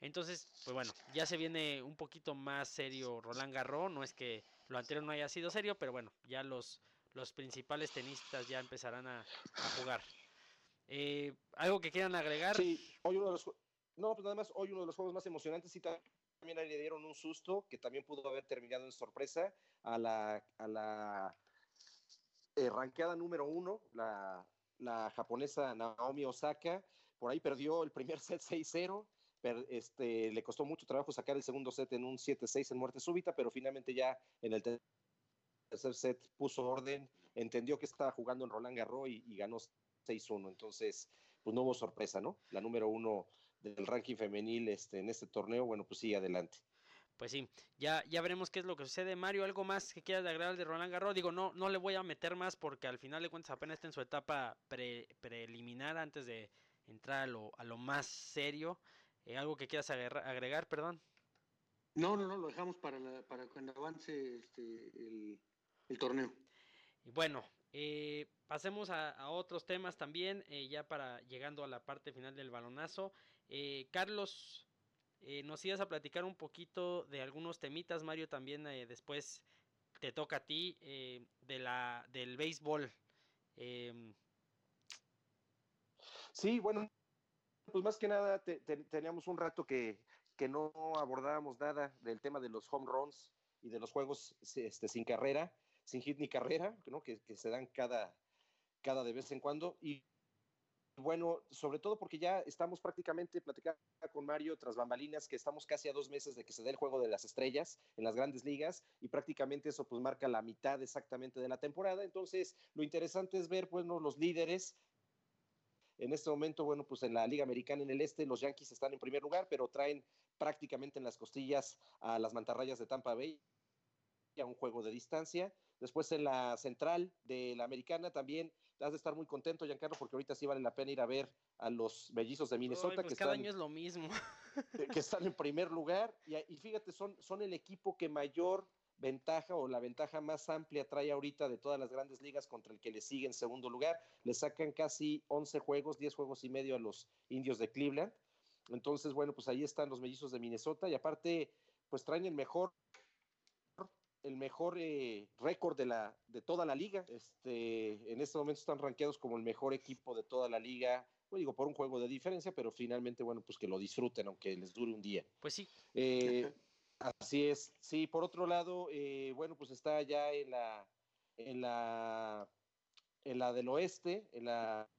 Entonces, pues bueno, ya se viene un poquito más serio Roland Garros. No es que lo anterior no haya sido serio, pero bueno, ya los, los principales tenistas ya empezarán a, jugar. ¿Algo que quieran agregar? Sí, hoy uno de los, no, pues nada más, hoy uno de los juegos más emocionantes y también le dieron un susto que también pudo haber terminado en sorpresa a la, a la eh, ranqueada número uno, la, la, japonesa Naomi Osaka. Por ahí perdió el primer set 6-0. Este, le costó mucho trabajo sacar el segundo set en un 7-6 en muerte súbita, pero finalmente ya en el tercer set puso orden, entendió que estaba jugando en Roland Garros y, ganó 6-1. Entonces, pues no hubo sorpresa, ¿no? La número uno del ranking femenil este, en este torneo, bueno, pues sí, adelante. Pues sí, ya, ya veremos qué es lo que sucede. Mario, ¿algo más que quieras agregar de Roland Garros? Digo, no, no le voy a meter más porque al final de cuentas apenas está en su etapa preliminar antes de entrar a lo, a lo más serio. Eh, ¿Algo que quieras agregar, perdón? No, no, no, lo dejamos para, para cuando avance este, el, el torneo. Y bueno, eh, pasemos a, otros temas también, eh, ya para llegando a la parte final del balonazo. Eh, Carlos, nos ibas a platicar un poquito de algunos temitas, Mario, también después te toca a ti de la del béisbol. Em, sí, bueno, pues más que nada teníamos un rato que, que no abordábamos nada del tema de los home runs y de los juegos este, sin carrera sin hit ni carrera, ¿no? que, se dan cada, cada de vez en cuando. Y bueno, sobre todo porque ya estamos prácticamente platicando con Mario tras bambalinas, que estamos casi a dos meses de que se dé el juego de las estrellas en las grandes ligas y prácticamente eso pues marca la mitad exactamente de la temporada. Entonces, lo interesante es ver, bueno, los líderes. En este momento, bueno, pues en la Liga Americana en el Este, los Yankees están en primer lugar, pero traen prácticamente en las costillas a las mantarrayas de Tampa Bay a un juego de distancia. Después en la central de la americana también has de estar muy contento, Giancarlo, porque ahorita sí vale la pena ir a ver a los mellizos de Minnesota. Pues que cada están, año es lo mismo. Que están en primer lugar. Y, y, fíjate, son, son el equipo que mayor ventaja o la ventaja más amplia trae ahorita de todas las grandes ligas contra el que le sigue en segundo lugar. Le sacan casi 11 juegos, 10 juegos y medio a los indios de Cleveland. Entonces, bueno, pues ahí están los mellizos de Minnesota y aparte, pues traen el mejor el mejor eh, récord de, la, de toda la liga. Este, en este momento están rankeados como el mejor equipo de toda la liga. Pues digo, por un juego de diferencia, pero finalmente, bueno, pues que lo disfruten, aunque les dure un día. Pues sí. Eh, así es. Sí, por otro lado, eh, bueno, pues está ya en la, en la, en la del oeste, en la,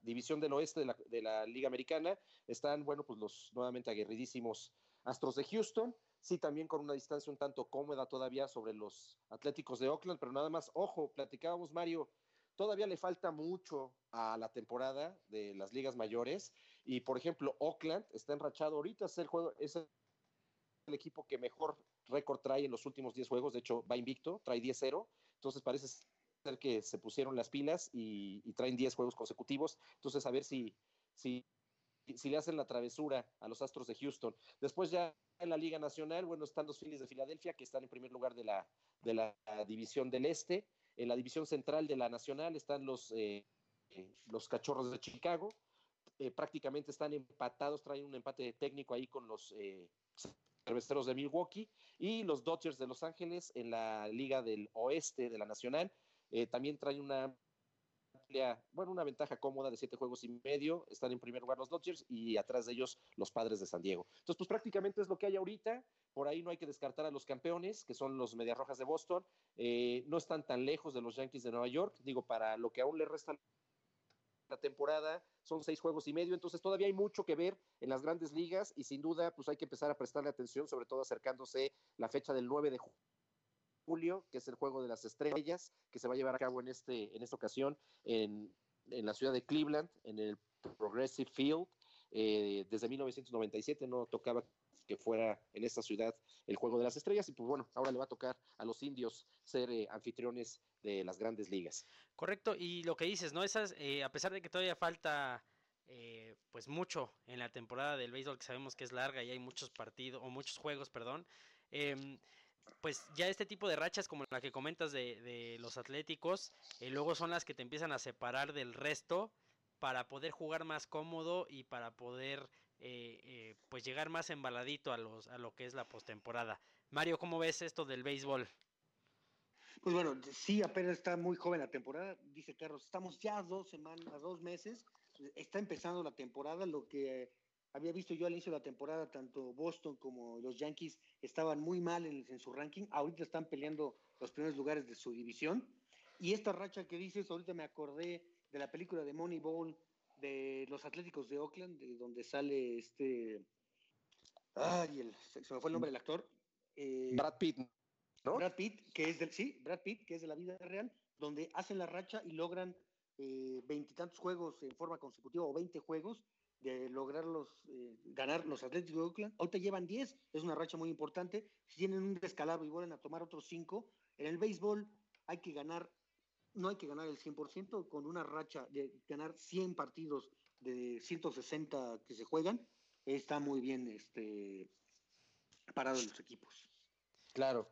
división del oeste de la, de la Liga Americana, están, bueno, pues los nuevamente aguerridísimos Astros de Houston. Sí también con una distancia un tanto cómoda todavía sobre los Atléticos de Oakland, pero nada más, ojo, platicábamos Mario, todavía le falta mucho a la temporada de las ligas mayores. Y por ejemplo Oakland está enrachado. Ahorita, es el juego, el equipo que mejor récord trae en los últimos 10 juegos, de hecho va invicto, trae 10-0, entonces parece ser que se pusieron las pilas y, traen 10 juegos consecutivos, entonces a ver si, si, si le hacen la travesura a los Astros de Houston. Después ya en la Liga Nacional, bueno, están los Phillies de Filadelfia, que están en primer lugar de la, de la División del Este. En la División Central de la Nacional están los, eh, eh, los Cachorros de Chicago. Eh, prácticamente están empatados, traen un empate técnico ahí con los cerveceros de Milwaukee y los Dodgers de Los Ángeles en la Liga del Oeste de la Nacional. también traen una bueno, una ventaja cómoda de siete juegos y medio. Están en primer lugar los Dodgers y atrás de ellos los padres de San Diego. Entonces, pues prácticamente es lo que hay ahorita. Por ahí no hay que descartar a los campeones, que son los Medias Rojas de Boston. Eh, no están tan lejos de los Yankees de Nueva York. Digo, para lo que aún le resta la temporada, son seis juegos y medio, entonces todavía hay mucho que ver en las grandes ligas y sin duda pues hay que empezar a prestarle atención, sobre todo acercándose la fecha del 9 de julio, que es el juego de las estrellas, que se va a llevar a cabo en, este, en esta ocasión en, en la ciudad de Cleveland, en el Progressive Field. Eh, desde 1997 no tocaba que fuera en esta ciudad el Juego de las Estrellas y pues bueno, ahora le va a tocar a los indios ser eh, anfitriones de las grandes ligas. Correcto, y lo que dices, ¿no? Esas, eh, a pesar de que todavía falta eh, pues mucho en la temporada del béisbol que sabemos que es larga y hay muchos partidos o muchos juegos, perdón, em, pues ya este tipo de rachas como la que comentas de, de los atléticos, luego son las que te empiezan a separar del resto para poder jugar más cómodo y para poder eh, eh, pues llegar más embaladito a, los, a lo que es la postemporada. Mario, ¿cómo ves esto del béisbol? Pues bueno, sí, apenas está muy joven la temporada, dice Carlos, estamos ya dos semanas, dos meses, está empezando la temporada, lo que había visto yo al inicio de la temporada, tanto Boston como los Yankees estaban muy mal en, su ranking, ahorita están peleando los primeros lugares de su división, y esta racha que dices, ahorita me acordé de la película de Moneyball, de los Atléticos de Oakland, de donde sale este. Ay, se me fue el nombre del actor. Eh, Brad Pitt, ¿no? Brad Pitt, que es del. Sí, Brad Pitt, que es de la vida real, donde hacen la racha y logran eh, veintitantos juegos en forma consecutiva o veinte juegos de lograrlos eh, ganar los Atléticos de Oakland. Ahorita llevan 10, es una racha muy importante. Si tienen un descalabro y vuelven a tomar otros 5, en el béisbol hay que ganar no hay que ganar el 100%, con una racha de ganar 100 partidos de 160 que se juegan, está muy bien este, parado los equipos. Claro.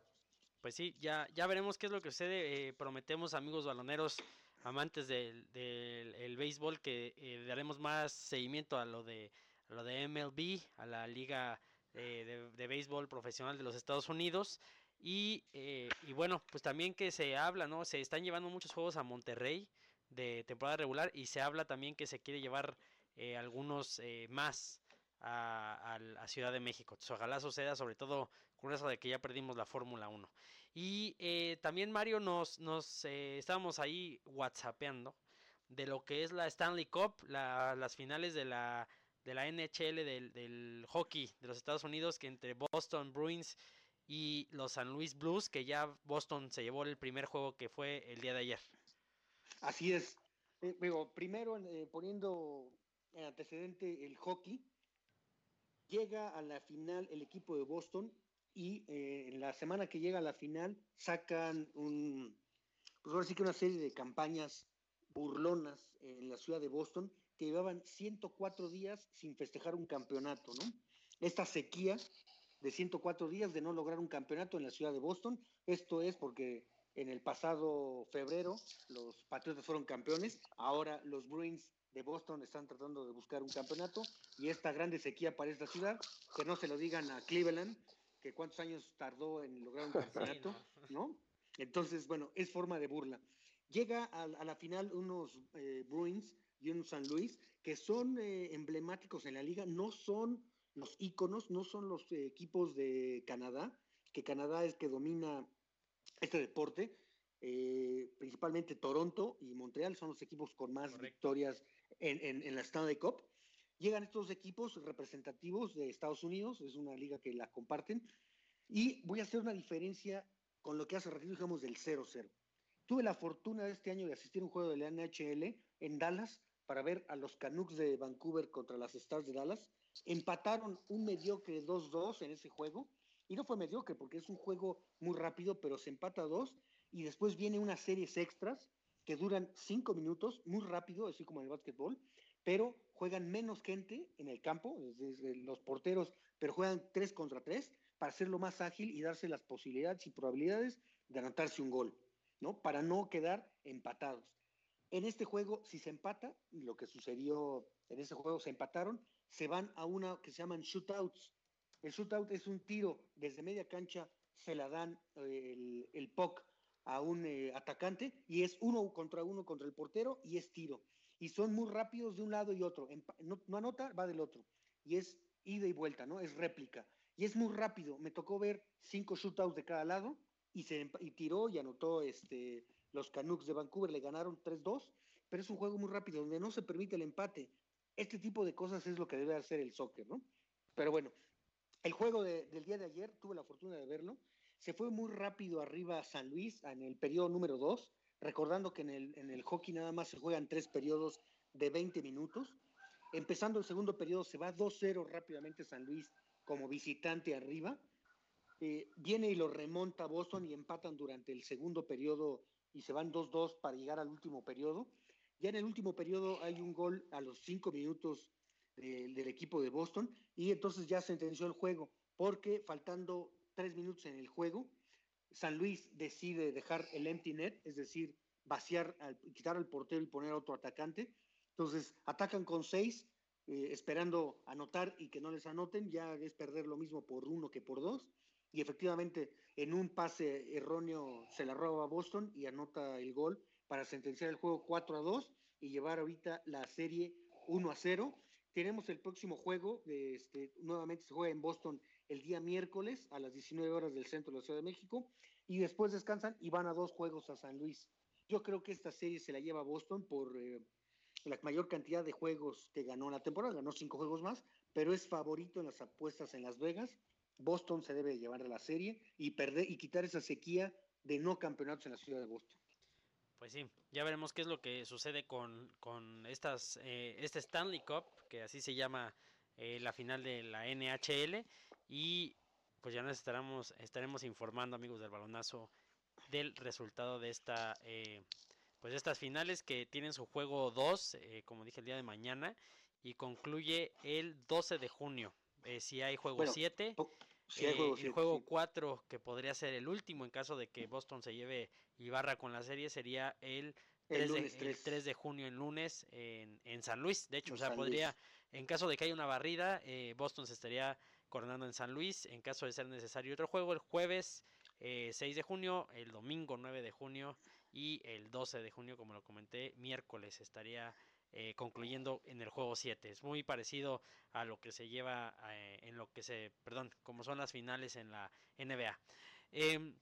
Pues sí, ya, ya veremos qué es lo que sucede. Eh, prometemos, amigos baloneros, amantes del, del el béisbol, que eh, daremos más seguimiento a lo de, a lo de MLB, a la Liga eh, de, Béisbol Profesional de los Estados Unidos. Y, eh, y, bueno, pues también que se habla, ¿no? Se están llevando muchos juegos a Monterrey de temporada regular y se habla también que se quiere llevar algunos más a, a, Ciudad de México. Ojalá suceda, sobre todo con eso de que ya perdimos la Fórmula 1. Y también Mario nos, nos estábamos ahí whatsappeando de lo que es la Stanley Cup, la, las finales de la, de la NHL del, del hockey de los Estados Unidos, que entre Boston Bruins y los San Luis Blues, que ya Boston se llevó el primer juego que fue el día de ayer. Así es. Eh, primero eh, poniendo en antecedente el hockey, llega a la final el equipo de Boston y eh, en la semana que llega a la final sacan un, pues ahora sí que una serie de campañas burlonas en la ciudad de Boston que llevaban 104 días sin festejar un campeonato, ¿no? Esta sequía de 104 días de no lograr un campeonato en la ciudad de Boston. Esto es porque en el pasado febrero los Patriotas fueron campeones, ahora los Bruins de Boston están tratando de buscar un campeonato y esta grande sequía para esta ciudad, que no se lo digan a Cleveland, que cuántos años tardó en lograr un campeonato, ¿no? Entonces, bueno, es forma de burla. Llega a, a la final unos eh, Bruins y unos San Luis que son eh, emblemáticos en la liga, no son los íconos no son los equipos de Canadá, que Canadá es que domina este deporte, eh, principalmente Toronto y Montreal son los equipos con más Correcto. victorias en, en, en, la Stanley Cup. Llegan estos equipos representativos de Estados Unidos, es una liga que la comparten, y voy a hacer una diferencia con lo que hace ratito dijimos del 0-0. Tuve la fortuna de este año de asistir a un juego de la NHL en Dallas para ver a los Canucks de Vancouver contra las Stars de Dallas Empataron un mediocre 2-2 en ese juego. Y no fue mediocre porque es un juego muy rápido, pero se empata dos. Y después viene unas series extras que duran cinco minutos, muy rápido, así como en el básquetbol, pero juegan menos gente en el campo, los porteros, pero juegan tres contra tres para hacerlo más ágil y darse las posibilidades y probabilidades de anotarse un gol, ¿no? Para no quedar empatados. En este juego, si se empata, lo que sucedió en ese juego, se empataron, se van a una que se llaman shootouts. El shootout es un tiro desde media cancha, se la dan eh, el, el POC a un eh, atacante y es uno contra uno contra el portero y es tiro. Y son muy rápidos de un lado y otro. No, no, anota, va del otro. Y es ida y vuelta, ¿no? Es réplica. Y es muy rápido. Me tocó ver cinco shootouts de cada lado y se y tiró y anotó este, los Canucks de Vancouver, le ganaron 3-2 pero es un juego muy rápido, donde no se permite el empate. Este tipo de cosas es lo que debe hacer el soccer, ¿no? Pero bueno, el juego del día de ayer, tuve la fortuna de verlo, se fue muy rápido arriba a San Luis en el periodo número 2, recordando que en el, en el hockey nada más se juegan tres periodos de 20 minutos. Empezando el segundo periodo se va 2-0 rápidamente San Luis como visitante arriba. Eh, viene y lo remonta Boston y empatan durante el segundo periodo y se van 2-2 para llegar al último periodo. Ya en el último periodo hay un gol a los cinco minutos del equipo de Boston y entonces ya se sentenció el juego porque faltando tres minutos en el juego, San Luis decide dejar el empty net, es decir, vaciar, quitar al portero y poner a otro atacante. Entonces atacan con seis, eh, esperando anotar y que no les anoten, ya es perder lo mismo por uno que por dos. Y efectivamente, en un pase erróneo se la roba a Boston y anota el gol para sentenciar el juego 4 a 2 y llevar ahorita la serie 1 a 0. Tenemos el próximo juego, este, nuevamente se juega en Boston el día miércoles a las 19 horas del centro de la Ciudad de México y después descansan y van a dos juegos a San Luis. Yo creo que esta serie se la lleva Boston por eh, la mayor cantidad de juegos que ganó en la temporada, ganó cinco juegos más, pero es favorito en las apuestas en Las Vegas. Boston se debe llevar a la serie y perder y quitar esa sequía de no campeonatos en la ciudad de Boston. Pues sí, ya veremos qué es lo que sucede con, con estas, eh, este Stanley Cup, que así se llama eh, la final de la NHL. Y pues ya nos estaremos, estaremos informando, amigos del balonazo, del resultado de esta eh, pues estas finales que tienen su juego 2, como dije el día de mañana, y concluye el 12 de junio. si hay juego 7, el juego 4, que podría ser el último en caso de que Boston se lleve y barra con la serie, sería el 3, de, de, junio en lunes en, en, San Luis. De hecho, o sea, podría, en caso de que haya una barrida, eh, Boston se estaría coronando en San Luis. En caso de ser necesario otro juego, el jueves 6 eh, de junio, el domingo 9 de junio y el 12 de junio, como lo comenté, miércoles estaría eh, concluyendo en el juego 7. Es muy parecido a lo que se lleva eh, en lo que se, perdón, como son las finales en la NBA. Em,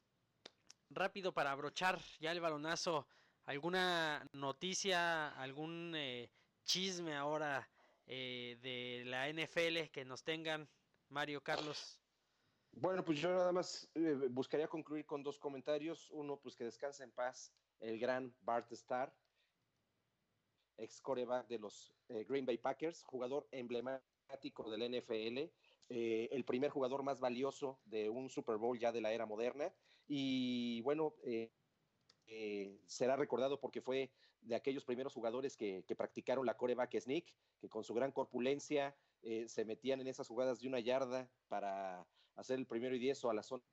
rápido para abrochar ya el balonazo, alguna noticia, algún eh, chisme ahora de la NFL que nos tengan, Mario Carlos. Bueno, pues yo nada más buscaría concluir con dos comentarios. Uno, pues que descanse en paz el gran Bart Starr, ex coreback de los eh, Green Bay Packers, jugador emblemático del NFL, eh, el primer jugador más valioso de un Super Bowl ya de la era moderna. Y bueno, eh, será recordado porque fue de aquellos primeros jugadores que, practicaron la coreback sneak, que con su gran corpulencia se metían en esas jugadas de una yarda para hacer el primero y diez o a la zona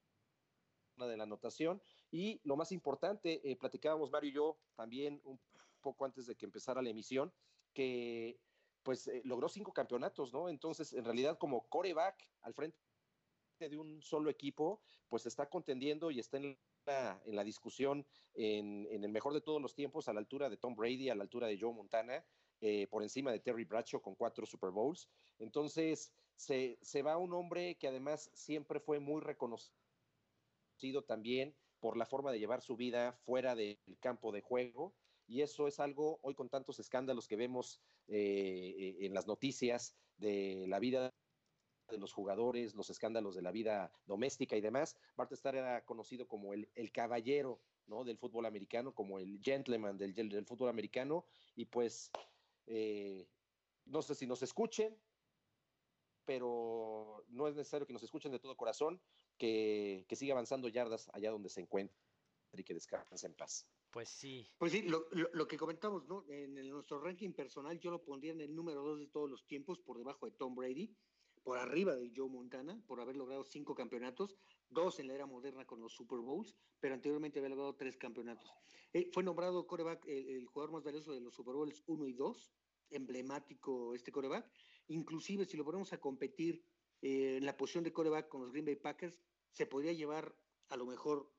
de la anotación. Y lo más importante, platicábamos Mario y yo también un poco antes de que empezara la emisión, que pues eh, logró cinco campeonatos, ¿no? Entonces, en realidad, como coreback al frente de un solo equipo, pues está contendiendo y está en la, en la discusión en, en, el mejor de todos los tiempos, a la altura de Tom Brady, a la altura de Joe Montana, eh, por encima de Terry Bradshaw con cuatro Super Bowls. Entonces, se, se va un hombre que además siempre fue muy reconocido también por la forma de llevar su vida fuera del campo de juego y eso es algo hoy con tantos escándalos que vemos eh, en las noticias de la vida de los jugadores, los escándalos de la vida doméstica y demás. Bart Starr era conocido como el, caballero ¿no? del fútbol americano, como el gentleman del, del fútbol americano, y pues eh, no sé si nos escuchen, pero no es necesario que nos escuchen de todo corazón, que, que siga avanzando yardas allá donde se encuentre y que descanse en paz. Pues sí. Pues sí, lo, lo, que comentamos, ¿no? En nuestro ranking personal yo lo pondría en el número dos de todos los tiempos, por debajo de Tom Brady, por arriba de Joe Montana, por haber logrado cinco campeonatos, dos en la era moderna con los Super Bowls, pero anteriormente había logrado tres campeonatos. Eh, fue nombrado coreback, el, jugador más valioso de los Super Bowls 1 y 2, emblemático este coreback. Inclusive si lo ponemos a competir eh, en la posición de coreback con los Green Bay Packers, se podría llevar a lo mejor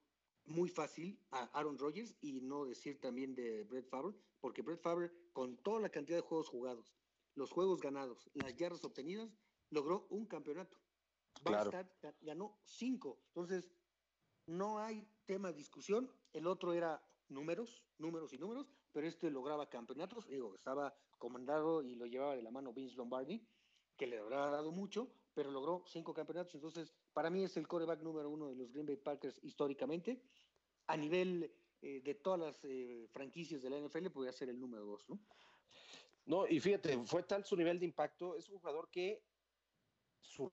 muy fácil a Aaron Rodgers y no decir también de Brett Favre, porque Brett Favre, con toda la cantidad de juegos jugados, los juegos ganados, las yardas obtenidas, logró un campeonato. Claro. ganó cinco. Entonces, no hay tema de discusión. El otro era números, números y números. pero este lograba campeonatos, digo, estaba comandado y lo llevaba de la mano Vince Lombardi, que le habrá dado mucho, pero logró cinco campeonatos, entonces para mí es el coreback número uno de los Green Bay Packers históricamente, a nivel eh, de todas las eh, franquicias de la NFL podría ser el número dos, ¿no? No, y fíjate, fue tal su nivel de impacto, es un jugador que su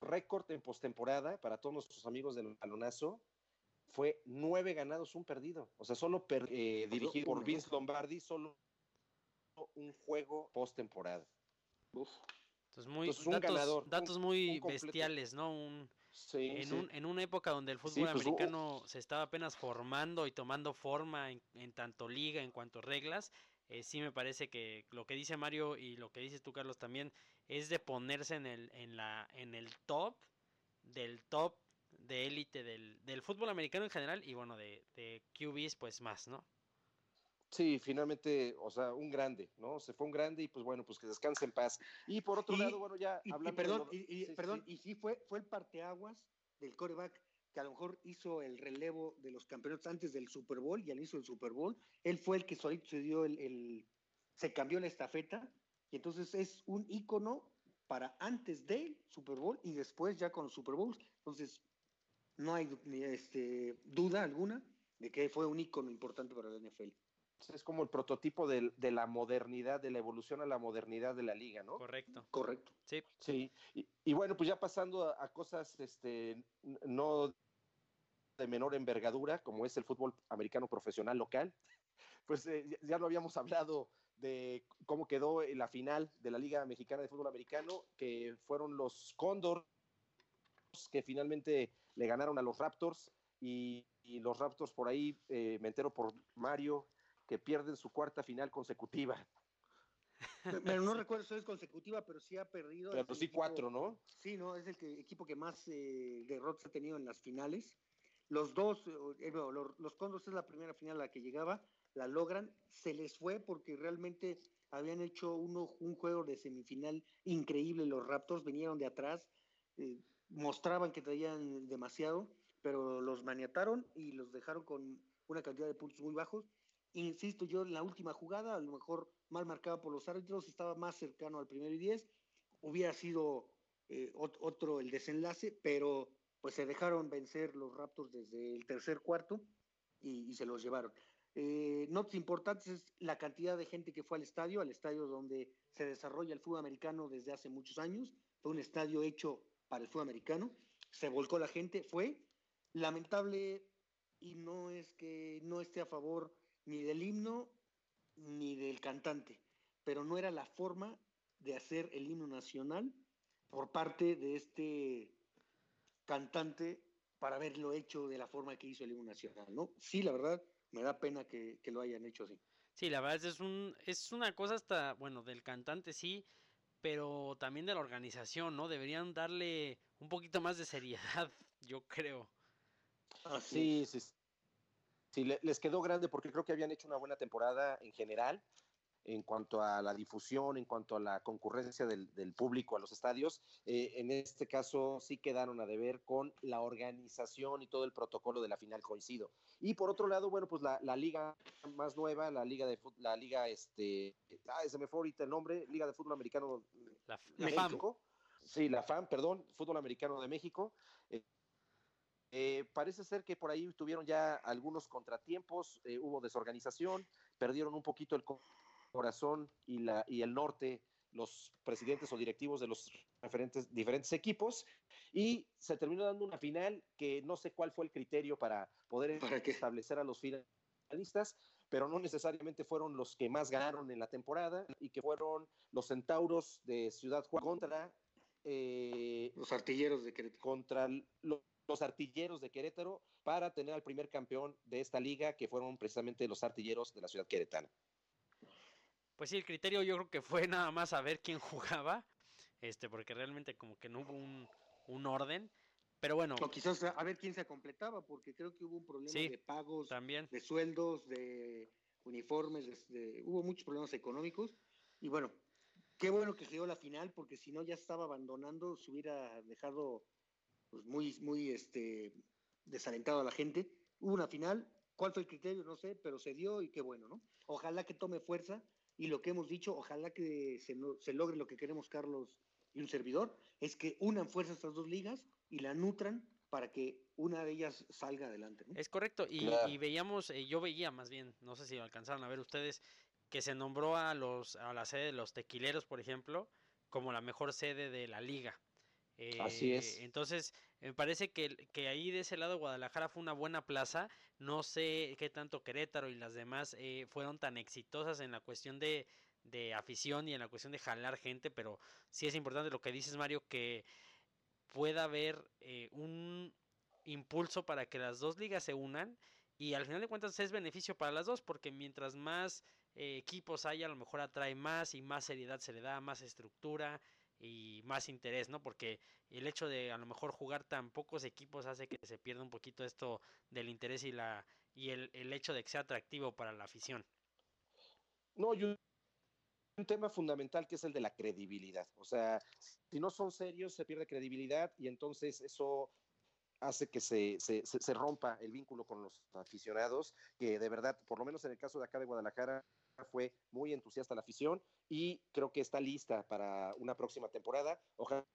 récord en postemporada para todos nuestros amigos del balonazo fue nueve ganados, un perdido. O sea, solo eh, dirigido por Vince Lombardi, solo un juego postemporada. Entonces, muy, datos, datos muy bestiales, ¿no? Un, en, Un, en, una época donde el fútbol pues, americano se estaba apenas formando y tomando forma en, en tanto liga, en cuanto reglas, eh, sí me parece que lo que dice Mario y lo que dices tú, Carlos, también es de ponerse en el, en la, en el top del top de élite del, del, fútbol americano en general y bueno, de, de QBs pues más, ¿no? Sí, finalmente, o sea, un grande, ¿no? Se fue un grande y pues bueno, pues que descanse en paz. Y por otro lado, bueno, ya hablando y perdón, y, perdón, y sí fue, fue el parteaguas del coreback que a lo mejor hizo el relevo de los campeonatos antes del Super Bowl y al inicio del Super Bowl. Él fue el que solito se dio el, el se cambió la estafeta y entonces es un ícono para antes del Super Bowl y después ya con los Super Bowls. Entonces, no hay este, duda alguna de que fue un ícono importante para la NFL. Es como el prototipo de, de, la modernidad, de la evolución a la modernidad de la liga, ¿no? Correcto. Correcto. Sí. Sí. Y, y bueno, pues ya pasando a, a, cosas este, no de menor envergadura, como es el fútbol americano profesional local, pues eh, ya lo habíamos hablado de cómo quedó en la final de la Liga Mexicana de Fútbol Americano, que fueron los Cóndor que finalmente le ganaron a los Raptors y, y los Raptors por ahí, eh, me entero por Mario, que pierden su cuarta final consecutiva. Pero no recuerdo si es consecutiva, pero sí ha perdido. Pero sí equipo, cuatro, ¿no? Sí, no, es el que, equipo que más eh, derrotas ha tenido en las finales. Los dos, eh, no, los, los Condors es la primera final a la que llegaba, la logran, se les fue porque realmente habían hecho uno, un juego de semifinal increíble, los Raptors vinieron de atrás, eh, mostraban que traían demasiado, pero los maniataron y los dejaron con una cantidad de puntos muy bajos. Insisto yo, en la última jugada, a lo mejor mal marcada por los árbitros, estaba más cercano al primero y diez, hubiera sido eh, otro el desenlace, pero pues se dejaron vencer los Raptors desde el tercer cuarto y, y se los llevaron. Eh, notas importantes es la cantidad de gente que fue al estadio, al estadio donde se desarrolla el fútbol americano desde hace muchos años. Fue un estadio hecho para el fútbol americano. Se volcó la gente, fue lamentable y no es que no esté a favor ni del himno ni del cantante, pero no era la forma de hacer el himno nacional por parte de este cantante para haberlo hecho de la forma que hizo el himno nacional, ¿no? Sí, la verdad, me da pena que, que, lo hayan hecho así. Sí, la verdad es, un, es una cosa hasta, bueno, del cantante sí, pero también de la organización, ¿no? Deberían darle un poquito más de seriedad, yo creo. Ah, sí, sí, sí, les quedó grande porque creo que habían hecho una buena temporada en general en cuanto a la difusión, en cuanto a la concurrencia del, del público a los estadios. Eh, en este caso sí quedaron a deber con la organización y todo el protocolo de la final coincido. Y por otro lado, bueno, pues la, la liga más nueva, la liga de la liga, este, ah, se me fue ahorita el nombre, Liga de Fútbol Americano la, la México. FAM. Sí, la FAM, perdón, Fútbol Americano de México. Eh, eh, parece ser que por ahí tuvieron ya algunos contratiempos, eh, hubo desorganización, perdieron un poquito el corazón y, la, y el norte los presidentes o directivos de los diferentes, diferentes equipos y se terminó dando una final que no sé cuál fue el criterio para poder ¿Para establecer a los finalistas, pero no necesariamente fueron los que más ganaron en la temporada y que fueron los Centauros de Ciudad Juárez contra eh, los artilleros de Querétaro. Contra los, los artilleros de Querétaro para tener al primer campeón de esta liga, que fueron precisamente los artilleros de la ciudad queretana. Pues sí, el criterio yo creo que fue nada más saber quién jugaba, este, porque realmente como que no hubo un, un orden. Pero bueno. O quizás a ver quién se completaba, porque creo que hubo un problema sí, de pagos, también. de sueldos, de uniformes, de, de, hubo muchos problemas económicos. Y bueno, qué bueno que se dio la final, porque si no ya estaba abandonando, se hubiera dejado pues, muy, muy este, desalentado a la gente. Hubo una final, ¿Cuál fue el criterio? No sé, pero se dio y qué bueno, ¿no? Ojalá que tome fuerza y lo que hemos dicho, ojalá que se, se logre lo que queremos Carlos y un servidor, es que unan fuerzas estas dos ligas y la nutran para que una de ellas salga adelante. ¿no? Es correcto, y, y veíamos, eh, yo veía más bien, no sé si alcanzaron a ver ustedes, que se nombró a los a la sede de los tequileros, por ejemplo, como la mejor sede de la liga. Así es. Eh, entonces, me parece que, que, ahí de ese lado Guadalajara fue una buena plaza. No sé qué tanto Querétaro y las demás eh, fueron tan exitosas en la cuestión de, de, afición y en la cuestión de jalar gente, pero sí es importante lo que dices, Mario, que pueda haber eh, un impulso para que las dos ligas se unan y al final de cuentas es beneficio para las dos porque mientras más equipos haya a lo mejor atrae más y más seriedad se le da, más estructura y más interés, ¿no? Porque el hecho de a lo mejor jugar tan pocos equipos hace que se pierda un poquito esto del interés y la y el, el hecho de que sea atractivo para la afición. No, yo un tema fundamental que es el de la credibilidad. O sea, si no son serios, se pierde credibilidad y entonces eso hace que se, se, se, rompa el vínculo con los aficionados, que de verdad, por lo menos en el caso de acá de Guadalajara, fue muy entusiasta la afición y creo que está lista para una próxima temporada. Ojalá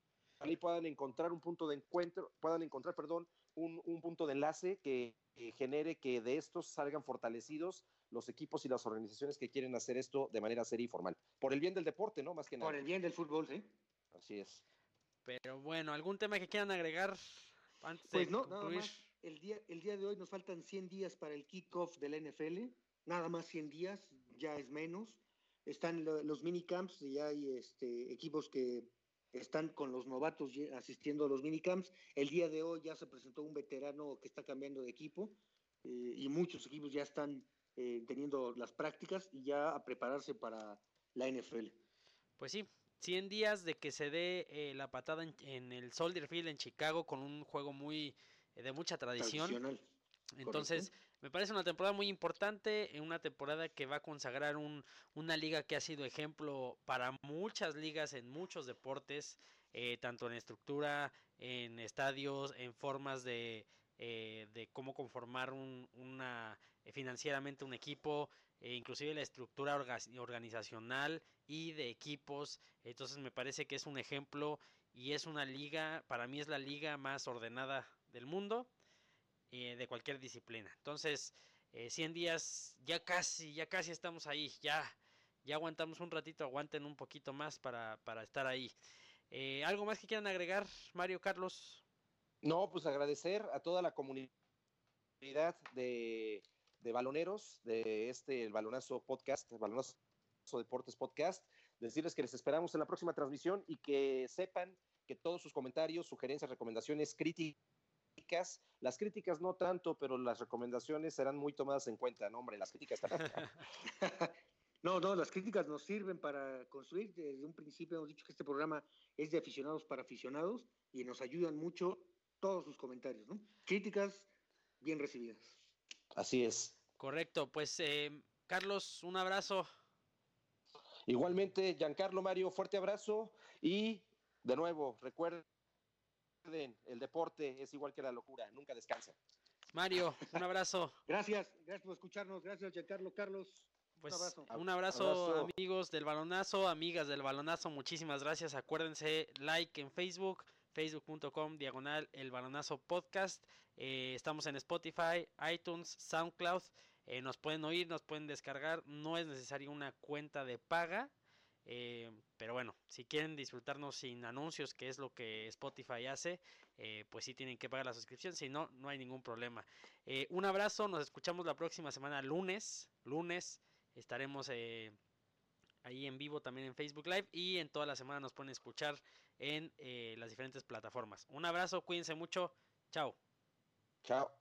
y puedan encontrar un punto de encuentro, puedan encontrar, perdón, un, un punto de enlace que, que, genere que de estos salgan fortalecidos los equipos y las organizaciones que quieren hacer esto de manera seria y formal. Por el bien del deporte, ¿no? Más que nada. Por el bien del fútbol, sí. Así es. Pero bueno, ¿algún tema que quieran agregar antes pues de no, concluir? nada más. El día, el día de hoy nos faltan 100 días para el kickoff de la NFL. Nada más 100 días, ya es menos. Están los minicamps, ya hay este, equipos que están con los novatos asistiendo a los minicamps. El día de hoy ya se presentó un veterano que está cambiando de equipo eh, y muchos equipos ya están eh, teniendo las prácticas y ya a prepararse para la NFL. Pues sí, 100 días de que se dé eh, la patada en, en, el Soldier Field en Chicago con un juego muy de mucha tradición. Entonces, Correcto. Me parece una temporada muy importante, una temporada que va a consagrar un, una liga que ha sido ejemplo para muchas ligas en muchos deportes, eh, tanto en estructura, en estadios, en formas de, eh, de cómo conformar un, una eh, financieramente un equipo, eh, inclusive la estructura orga organizacional y de equipos. Entonces me parece que es un ejemplo y es una liga, para mí es la liga más ordenada del mundo eh, de cualquier disciplina. Entonces, eh, 100 días, ya casi, ya casi estamos ahí, ya, ya aguantamos un ratito, aguanten un poquito más para, para estar ahí. Eh, ¿Algo más que quieran agregar, Mario Carlos? No, pues agradecer a toda la comunidad de, de baloneros de este el Balonazo Podcast, el Balonazo Deportes Podcast, decirles que les esperamos en la próxima transmisión y que sepan que todos sus comentarios, sugerencias, recomendaciones, críticas, las críticas no tanto, pero las recomendaciones serán muy tomadas en cuenta, no hombre, las críticas también. No, no, las críticas nos sirven para construir. Desde un principio hemos dicho que este programa es de aficionados para aficionados y nos ayudan mucho todos sus comentarios, ¿no? Críticas bien recibidas. Así es. Correcto, pues eh, Carlos, un abrazo. Igualmente, Giancarlo Mario, fuerte abrazo y de nuevo, recuerden, el deporte es igual que la locura, nunca descansa. Mario, un abrazo. gracias, gracias por escucharnos, gracias Giancarlo, Carlos. Pues un abrazo. un abrazo, abrazo, amigos del balonazo, amigas del balonazo, muchísimas gracias. Acuérdense, like en Facebook, facebook.com diagonal el balonazo podcast. Eh, estamos en Spotify, iTunes, SoundCloud. Eh, nos pueden oír, nos pueden descargar. No es necesaria una cuenta de paga. Eh, pero bueno, si quieren disfrutarnos sin anuncios, que es lo que Spotify hace, eh, pues sí tienen que pagar la suscripción, si no, no hay ningún problema. Eh, un abrazo, nos escuchamos la próxima semana, lunes, lunes, estaremos ahí en vivo también en Facebook Live y en toda la semana nos pueden escuchar en las diferentes plataformas. Un abrazo, cuídense mucho, chao. Chao.